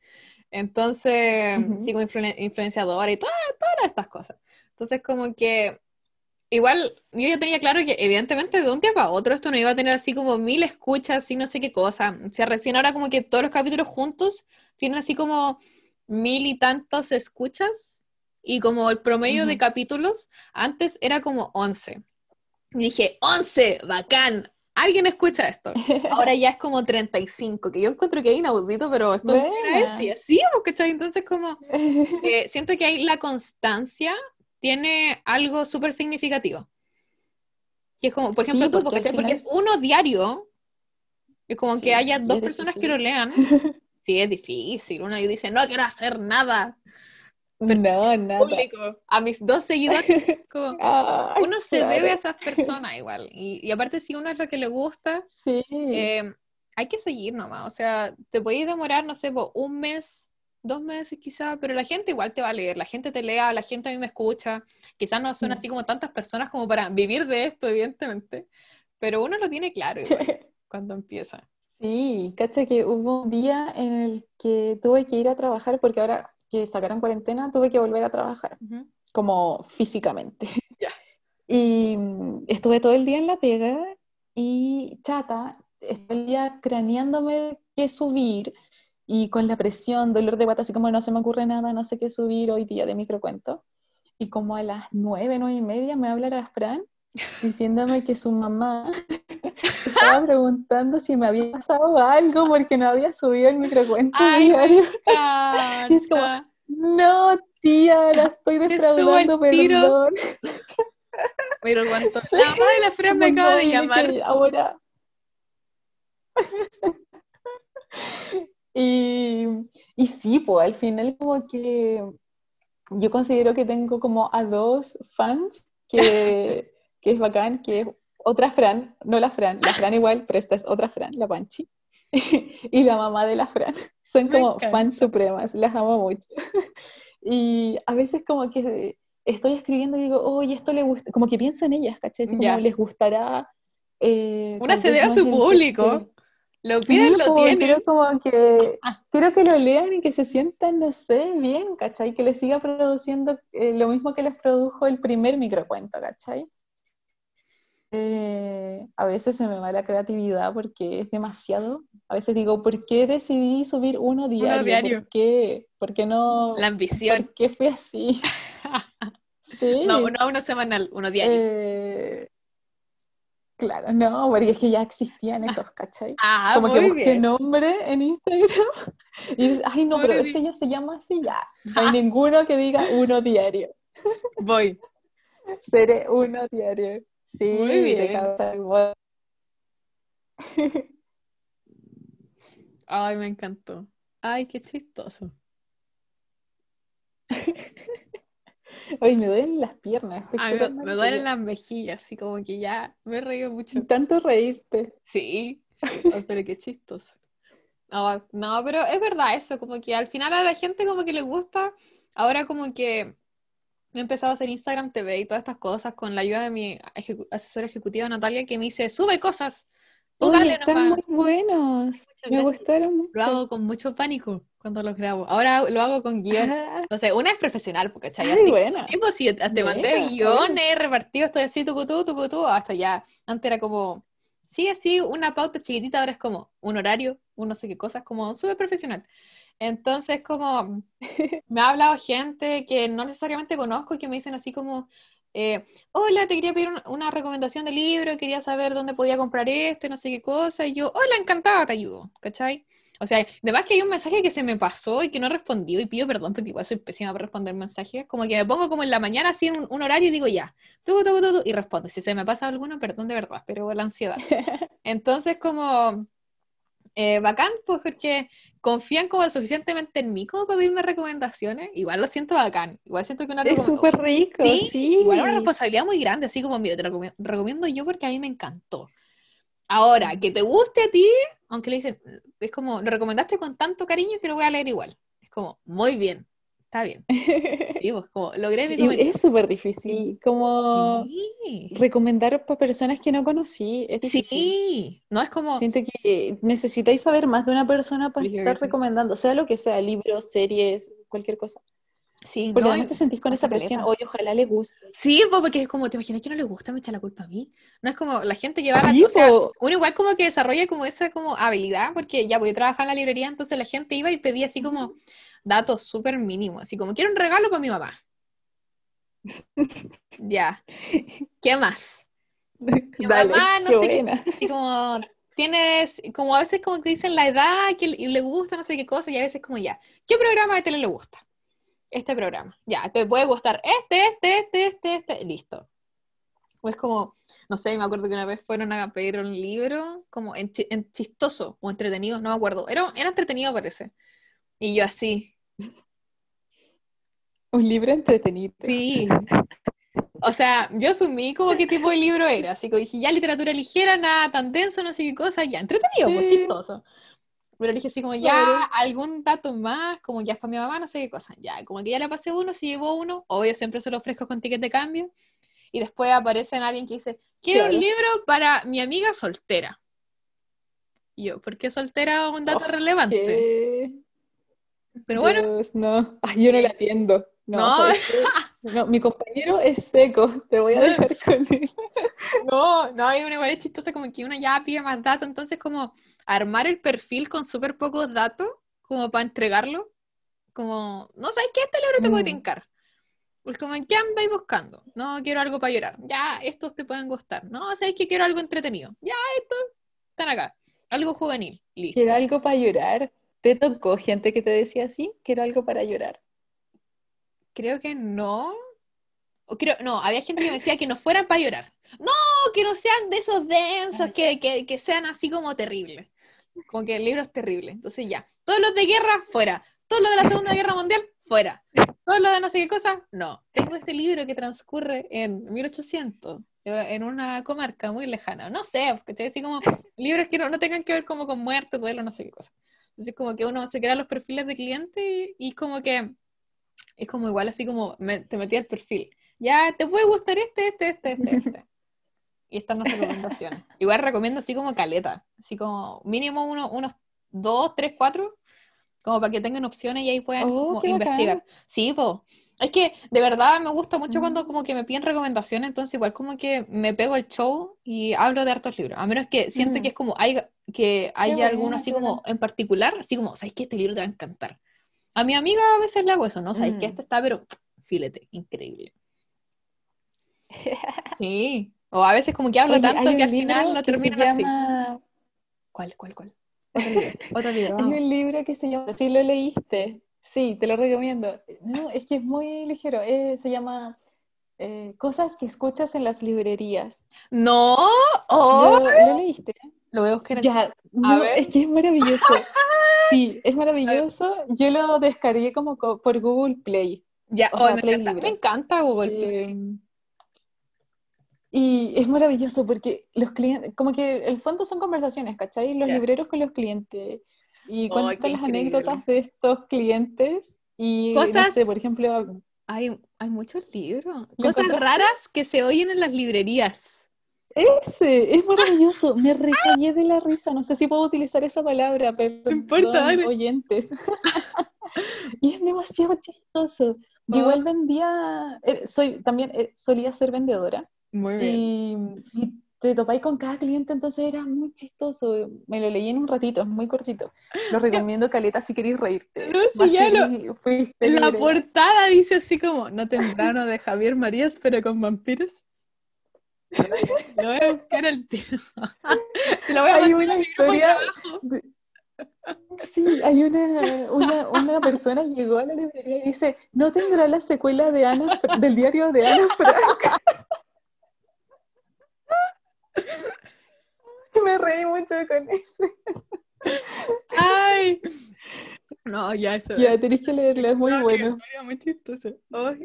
Entonces, sí, como influen- influenciadora y todas, todas estas cosas. Entonces, como que igual yo ya tenía claro que evidentemente de un día para otro esto no iba a tener así como mil escuchas y no sé qué cosa. O sea, recién ahora como que todos los capítulos juntos tienen así como mil y tantos escuchas y como el promedio de Ujú. capítulos antes era como 11. Y dije, 11, bacán, alguien escucha esto. (laughs) Ahora ya es como 35, que yo encuentro que es inaudito, pero esto es sí, ¿cachai? Entonces como (laughs) eh, siento que ahí la constancia tiene algo súper significativo. Que es como, por Sí, ejemplo, tú, porque al ¿cachai? Porque es final- uno diario, es como Sí, que haya dos personas que difícil. lo lean. (laughs) Sí, es difícil. Uno dice, no quiero hacer nada Pero- No, nada. público a mis dos seguidores. (laughs) como, Ay, uno se claro. debe a esas personas igual. Y, y aparte, si uno es lo que le gusta, Sí. eh, hay que seguir nomás. O sea, te podéis demorar, no sé, po, un mes, dos meses quizá, pero la gente igual te va a leer, la gente te lea, la gente a mí me escucha. Quizás no son Mm. así como tantas personas como para vivir de esto, evidentemente, pero uno lo tiene claro igual (laughs) cuando empieza. Sí, cacha que hubo un día en el que tuve que ir a trabajar porque ahora que sacaron cuarentena tuve que volver a trabajar, como físicamente. (laughs) (laughs) Y mm, estuve todo el día en la pega y chata, estoy el día craneándome qué subir y con la presión, dolor de guata, así como no se me ocurre nada, no sé qué subir hoy día de microcuento. Y como a las nueve, nueve y media me habla la (laughs) Fran diciéndome que su mamá estaba preguntando si me había pasado algo porque no había subido el microcuento Ay, diario. (laughs) Y es como. No, tía, la estoy defraudando, perdón. (laughs) Pero cuánto. La mamá de la Fran me acaba de llamar. ahora. (laughs) Y, y sí, pues al final como que yo considero que tengo como a dos fans que, que es bacán, que es otra Fran, no la Fran, la Fran igual, pero esta es otra Fran, la Panchi, (laughs) y la mamá de la Fran. Son Me como encanta. fans supremas, las amo mucho. (laughs) Y a veces como que estoy escribiendo y digo, oye, esto le gusta, como que pienso en ellas, ¿cachai? Como les gustará. eh, Una se debe a su público. Lo Sí, piden, lo como tienen. quiero como que quiero que lo lean y que se sientan, no sé, bien, ¿cachai? Que les siga produciendo eh, lo mismo que les produjo el primer microcuento, ¿cachai? Eh, a veces se me va la creatividad porque es demasiado. A veces digo, ¿por qué decidí subir uno diario? diario. ¿Por qué? ¿Por qué no? La ambición. ¿Por qué fue así? (laughs) Sí. No, no uno semanal, uno diario. Eh, claro, no, porque es que ya existían esos, ¿cachai? (laughs) ah, como que muy busqué bien. nombre en Instagram (laughs) y dices, ay no, Muy pero bien. este ya se llama así ya. No hay ninguno que diga uno diario. Voy. Seré uno diario. Sí, Muy bien. igual. (laughs) Ay, me encantó. Ay, qué chistoso. (laughs) Ay, me duelen las piernas. Estoy Ay, me, duelen las mejillas, así como que ya me reído mucho. (laughs) Tanto reírte. Sí, Ay, pero qué chistoso. No, no, pero es verdad eso, como que al final a la gente como que le gusta, ahora como que he empezado a hacer Instagram TV y todas estas cosas con la ayuda de mi ejecu- asesora ejecutiva Natalia que me dice, sube cosas, tú Oye, dale están nomás. muy buenos. Me gustaron Lo mucho. hago con mucho pánico cuando los grabo. Ahora lo hago con guion. Ah, No sé, una es profesional, porque ¿cachai? Así, buena. tipo, si te mandé Buena, guiones repartidos, estoy así, tucutú, tucutú, hasta ya. Antes era como, sí, así, una pauta chiquitita, ahora es como un horario, un no sé qué cosas, como súper profesional. Entonces, como, (laughs) me ha hablado gente que no necesariamente conozco y que me dicen así como, eh, hola, te quería pedir un- una recomendación de libro, quería saber dónde podía comprar este, no sé qué cosa, y yo, hola, encantada, te ayudo, ¿cachai? O sea, además que hay un mensaje que se me pasó y que no respondió y pido perdón porque igual soy pésima para responder mensajes, como que me pongo como en la mañana así en un, un horario y digo ya, tú, tú, tú, tú, y respondo. Si se me pasa alguno, perdón de verdad, pero la ansiedad. (laughs) Entonces, como eh, bacán, pues porque confían como suficientemente en mí como para pedirme recomendaciones. Igual lo siento bacán. Igual siento que una Es súper rico, Sí, sí. igual una responsabilidad muy grande, así como, mira, te lo recomiendo yo porque a mí me encantó. Ahora, que te guste a ti, aunque le dicen, es como, lo recomendaste con tanto cariño que lo voy a leer igual. Es como, muy bien, está bien. (laughs) Y pues, como, logré mi es súper difícil como Sí. recomendar para personas que no conocí. Es difícil. Sí, no es como, Siento que necesitáis saber más de una persona para estar sí. recomendando, sea lo que sea, libros, series, cualquier cosa. sí, Porque no, además te sentís con esa presión, oye, ojalá le guste. Sí, po, porque es como, ¿te imaginas que no le gusta? Me echa la culpa a mí. No es como la gente que va a la... Sí, o sea, uno igual como que desarrolla como esa como habilidad, porque ya voy a trabajar en la librería, entonces la gente iba y pedía así como datos súper mínimos, así como, quiero un regalo para mi mamá. (laughs) Ya. ¿Qué más? Mi Dale, mamá, no qué sé qué, así como, tienes, como a veces como que dicen la edad que le, y le gusta, no sé qué cosa, y a veces como ya, ¿qué programa de tele le gusta? Este programa. Ya, te puede gustar este, este, este, este, este, listo. O es como, no sé, me acuerdo que una vez fueron a pedir un libro como en, en chistoso o entretenido, no me acuerdo. Era, era entretenido parece. Y yo así, Un libro entretenido. sí. O sea, yo asumí como qué tipo de libro era. Así que dije, ya literatura ligera, nada tan denso, no sé qué cosa, ya, entretenido, pues Sí. chistoso. Pero dije así como, ya, Claro. algún dato más, como ya es para mi mamá, no sé qué cosa. Ya, como que ya le pasé uno, se llevó uno, obvio siempre se lo ofrezco con ticket de cambio. Y después aparece en alguien que dice, quiero un libro para mi amiga soltera. Y yo, ¿por qué soltera un dato Oh, relevante? ¿Qué? Pero bueno, Dios, no. Ay, yo no la atiendo. No, No. No, mi compañero es seco, te voy a dejar (laughs) con él. No, no, hay una igual es chistosa como que una ya pide más datos, entonces como armar el perfil con súper pocos datos, como para entregarlo, como, no sabes qué, este libro te puede Mm. tincar. Pues como, ¿en qué andáis buscando? No, quiero algo para llorar. Ya, estos te pueden gustar. No, sabes que quiero algo entretenido. Ya, estos están acá. Algo juvenil. Listo. Quiero algo para llorar. ¿Te tocó gente que te decía así? Quiero algo para llorar. Creo que no. O creo, no, había gente que me decía que no fueran para llorar. No, que no sean de esos densos, que, que, que sean así como terribles. Como que el libro es terrible. Entonces ya, todos los de guerra, fuera. Todos los de la Segunda Guerra Mundial, fuera. Todos los de no sé qué cosa, no. Tengo este libro que transcurre en 1800, eh, en una comarca muy lejana. No sé, ¿cachai? Así como libros que no, no tengan que ver como con muerte, duelo, no sé qué cosa. Entonces como que uno se crea los perfiles de cliente y, y como que es como igual así como me- te metí al perfil. Ya te puede gustar este, este, este, este, (laughs) este. Y están las recomendaciones. Igual recomiendo así como caleta, así como mínimo uno, unos dos, tres, cuatro, como para que tengan opciones y ahí puedan Oh, como qué bacán. investigar. Sí, po. Es que de verdad me gusta mucho cuando como que me piden recomendaciones, entonces igual como que me pego el show y hablo de hartos libros. A menos que siento Mm. que es como hay que hay alguno así como en particular, así como, ¿sabes qué? Este libro te va a encantar. A mi amiga a veces le hago eso, ¿no? ¿Sabes que. Este está, pero filete, increíble. (laughs) Sí. O a veces como que hablo Oye, tanto que al final lo que se termino así. llama... ¿Cuál, cuál, cuál? Otro libro, otro libro, (laughs) Hay un libro que se llama, si lo leíste, sí, te lo recomiendo. No, es que es muy ligero, eh, se llama eh, Cosas que escuchas en las librerías. No, oh, ¿Lo, lo leíste? lo voy a buscar. en- Ya, no, ver. es que es maravilloso. (laughs) Sí, es maravilloso. Yo lo descargué como co- por Google Play. Ya, o oh, me Play encanta, me Libros. encanta Google Play. Eh, y es maravilloso porque los clientes, como que el fondo son conversaciones, ¿cachai? Los libreros con los clientes y Oh, cuentan qué las increíble. anécdotas de estos clientes y no Cosas- sé, por ejemplo, Hay, hay muchos libros. ¿Lo Cosas raras que se oyen en las librerías. ese es maravilloso, me recagué de la risa, no sé si puedo utilizar esa palabra, perdón, importa, dale. oyentes. (laughs) Y es demasiado chistoso. Yo Oh. igual vendía, eh, soy, también eh, solía ser vendedora. Muy Y, y te topáis con cada cliente, entonces era muy chistoso. Me lo leí en un ratito, es muy cortito. Lo recomiendo, Caleta, si queréis reírte. No, Más ya si lo- La portada dice así como, no temprano de Javier Marías, pero con vampiros. (laughs) Lo voy a buscar al tiro. (laughs) Se lo voy a Hay una historia de- Sí, hay una, una, una persona llegó a la librería y dice, ¿no tendrá la secuela de Ana, del diario de Ana Frank? (laughs) Me reí mucho con eso. Ay. (laughs) No, ya eso. Ya, tenéis que leerlo, es muy No, bueno. muy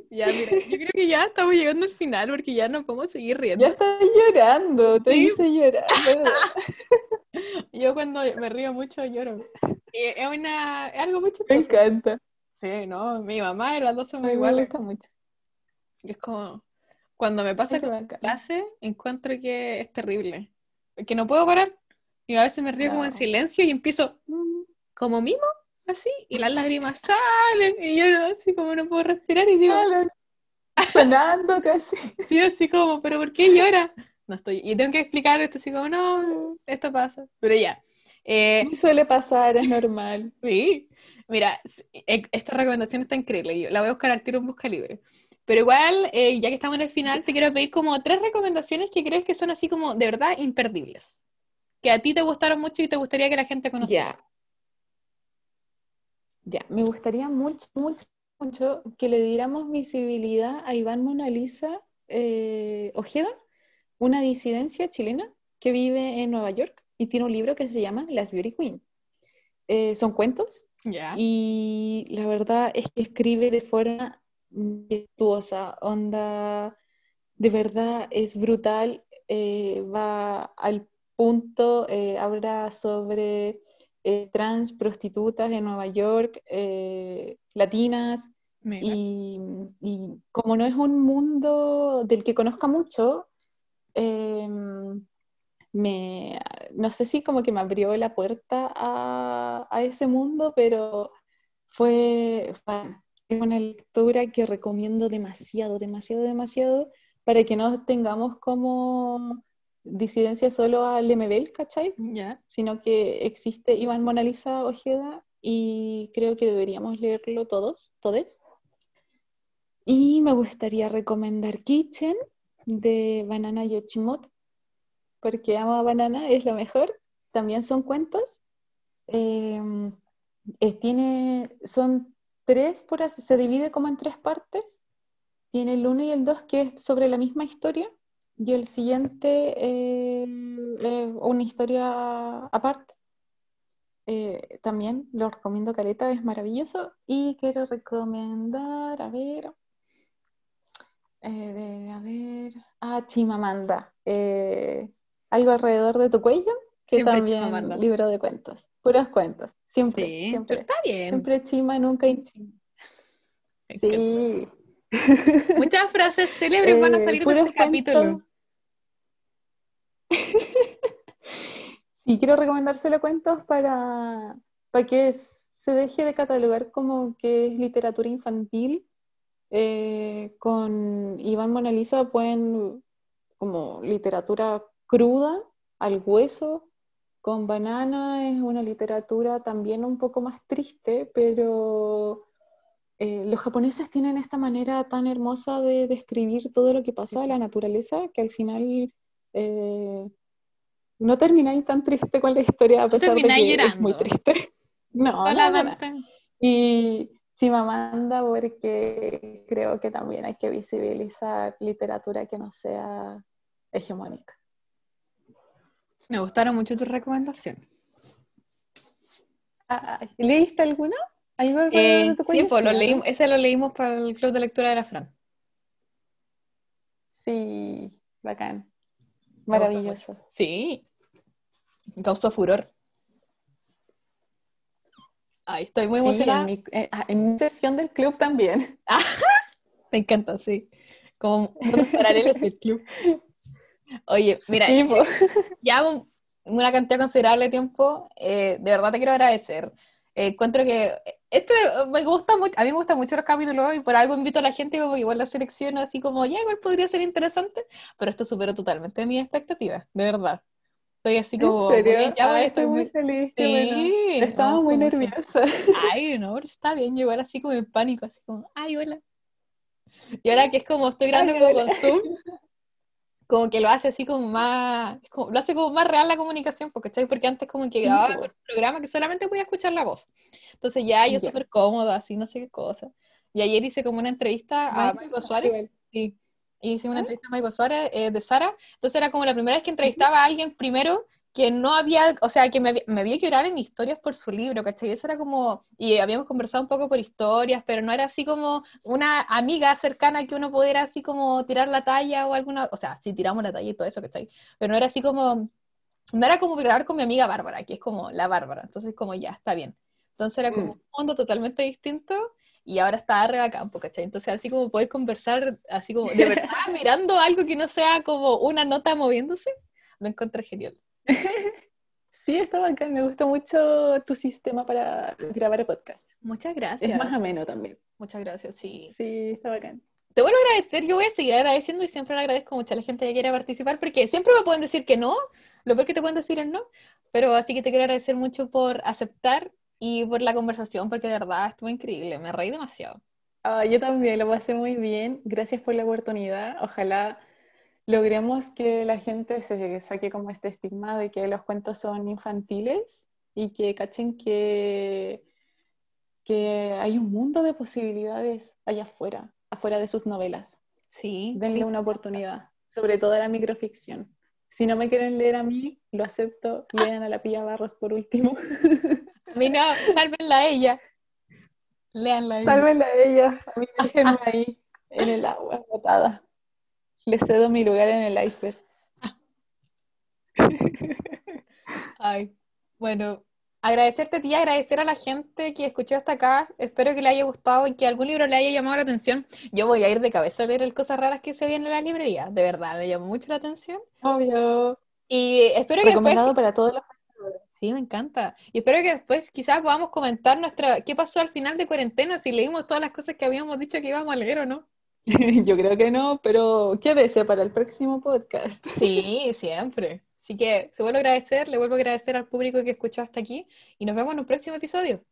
ya, mira, yo creo que ya estamos llegando al final porque ya no podemos seguir riendo. Ya estás llorando, te Sí. hice llorar. (laughs) Yo cuando me río mucho lloro. Eh, Es una, es algo muy Me chistoso. encanta. Sí, no, mi mamá y las dos son muy Me iguales. gusta mucho. Es como, cuando me pasa con bacán. clase, encuentro que es terrible. Que no puedo parar. Y a veces me río como en silencio y empiezo mm, como mimo, así, y las lágrimas salen, y yo así como no puedo respirar y digo, Alan, Sonando casi. (laughs) sí, así como, pero ¿por qué llora? No estoy, y tengo que explicar esto así como, no, esto pasa, pero ya. Eh, suele pasar, es normal. (laughs) Sí, mira, e- esta recomendación está increíble, yo la voy a buscar al tiro en Busca Libre. Pero igual, eh, ya que estamos en el final, te quiero pedir como tres recomendaciones que crees que son así como de verdad imperdibles. Que a ti te gustaron mucho y te gustaría que la gente conociera. Ya. Ya, me gustaría mucho, mucho, mucho que le diéramos visibilidad a Iván Mona Lisa eh, Ojeda, una disidencia chilena que vive en Nueva York y tiene un libro que se llama Las Beauty Queen. Eh, son cuentos Ya. y la verdad es que escribe de forma majestuosa, onda, de verdad es brutal, eh, va al punto, eh, habla sobre eh, trans prostitutas en Nueva York, latinas, y, y como no es un mundo del que conozca mucho, eh, me, no sé si como que me abrió la puerta a, a ese mundo, pero fue, fue una lectura que recomiendo demasiado, demasiado, demasiado, para que no tengamos como disidencia solo al MBL, ¿cachai? Ya. sino que existe Iván Mona Lisa Ojeda y creo que deberíamos leerlo todos, todes. Y me gustaría recomendar Kitchen de Banana Yoshimoto, porque amo a Banana, es lo mejor. También son cuentos. Eh, eh, tiene, son tres, por así, se divide como en tres partes. Tiene el uno y el dos que es sobre la misma historia y el siguiente eh, es una historia aparte. Eh, también lo recomiendo Caleta, es maravilloso. Y quiero recomendar, a ver, eh, de- a ver, a Chimamanda, eh, algo alrededor de tu cuello, que Siempre también libro de cuentos, puros cuentos, siempre, Sí, pero siempre, está bien. siempre Chima, nunca Inchima. Sí. Muchas frases célebres van a Eh, salir de este capítulo. (laughs) Sí, quiero recomendárselo cuentos para, para que se deje de catalogar como que es literatura infantil. Eh, con Iván Mona Lisa pueden como literatura cruda, al hueso. Con Banana es una literatura también un poco más triste, pero eh, los japoneses tienen esta manera tan hermosa de describir todo lo que pasa a la naturaleza que al final eh, no termináis tan triste con la historia a No pesar de termináis que es muy llorando. triste. (laughs) No, no, no, no. Solamente. Y Chimamanda porque creo que también hay que visibilizar literatura que no sea hegemónica. Me gustaron mucho tus recomendaciones. Ah, ¿Leíste alguna? ¿Algo Eh, de tu sí, pues lo leímos, ese lo leímos para el club de lectura de la Fran. Sí, bacán. Maravilloso. Sí, causó furor. Ay, estoy muy Sí, emocionada. en mi, eh, ah, en mi sesión del club también. (laughs) Me encanta, sí. Como (laughs) mundos paralelos del club. Oye, mira, Sí, po. ya un- una cantidad considerable de tiempo, eh, de verdad te quiero agradecer. Eh, encuentro que este me gusta mucho, a mí me gustan mucho los capítulos y por algo invito a la gente como que igual la selecciono así como, ya igual podría ser interesante, pero esto superó totalmente mis expectativas, de verdad. Estoy así ¿En como, serio? "Güey, ya voy, Ay, estoy estoy muy feliz, bueno. Estaba muy mucho. nerviosa. (laughs) Ay, no, pero está bien, yo igual así como en pánico, así como, ay, hola. Y ahora que es como estoy grabando como con Zoom, (laughs) como que lo hace así como más, como- lo hace como más real la comunicación, porque. Porque antes como que grababa con un programa que solamente podía escuchar la voz. Entonces ya yo súper cómoda, así no sé qué cosa. Y ayer hice como una entrevista a Michael Suárez, sí, y hice una ¿Ah? entrevista a Maigo Suárez eh, de Sara, entonces era como la primera vez que entrevistaba a alguien primero que no había, o sea, que me, me había que orar en historias por su libro, ¿cachai? Eso era como, y habíamos conversado un poco por historias, pero no era así como una amiga cercana que uno pudiera así como tirar la talla o alguna, o sea, sí tiramos la talla y todo eso, ¿cachai? Pero no era así como, no era como grabar con mi amiga Bárbara, que es como la Bárbara, entonces como ya, está bien. Entonces era como Mm. un mundo totalmente distinto y ahora está re campo, ¿cachai? Entonces, así como poder conversar, así como de verdad, (laughs) mirando algo que no sea como una nota moviéndose, lo encontré genial. (laughs) Sí, está bacán, me gusta mucho tu sistema para grabar el podcast. Muchas gracias. Es más ameno también. Muchas gracias, sí. Sí, está bacán. Te vuelvo a agradecer, yo voy a seguir agradeciendo y siempre le agradezco mucho a la gente que quiere participar, porque siempre me pueden decir que no, lo peor que te pueden decir es no, pero así que te quiero agradecer mucho por aceptar y por la conversación, porque de verdad estuvo increíble, me reí demasiado. Ah, yo también lo pasé muy bien, gracias por la oportunidad, ojalá logremos que la gente se saque como este estigma de que los cuentos son infantiles y que cachen que, que hay un mundo de posibilidades allá afuera afuera de sus novelas. Sí. Denle una oportunidad, sobre todo a la microficción. Si no me quieren leer a mí, lo acepto. Lean a la Pilla Barros por último. (laughs) A mí no, sálvenla a ella. Leanla a ella. Sálvenla a ella. A mí (laughs) déjenme ahí, en el agua, botada. Le cedo mi lugar en el iceberg. Ay, bueno, agradecerte a ti, agradecer a la gente que escuchó hasta acá. Espero que le haya gustado y que algún libro le haya llamado la atención. Yo voy a ir de cabeza a leer el Cosas Raras que se oyen en la librería. De verdad, me llamó mucho la atención. Obvio. Y espero que Recomendado para todos los Sí, me encanta. Y espero que después quizás podamos comentar nuestra qué pasó al final de cuarentena, si leímos todas las cosas que habíamos dicho que íbamos a leer o no. (laughs) Yo creo que no, pero quédese para el próximo podcast. Sí, (laughs) siempre. Así que se vuelvo a agradecer, le vuelvo a agradecer al público que escuchó hasta aquí y nos vemos en un próximo episodio.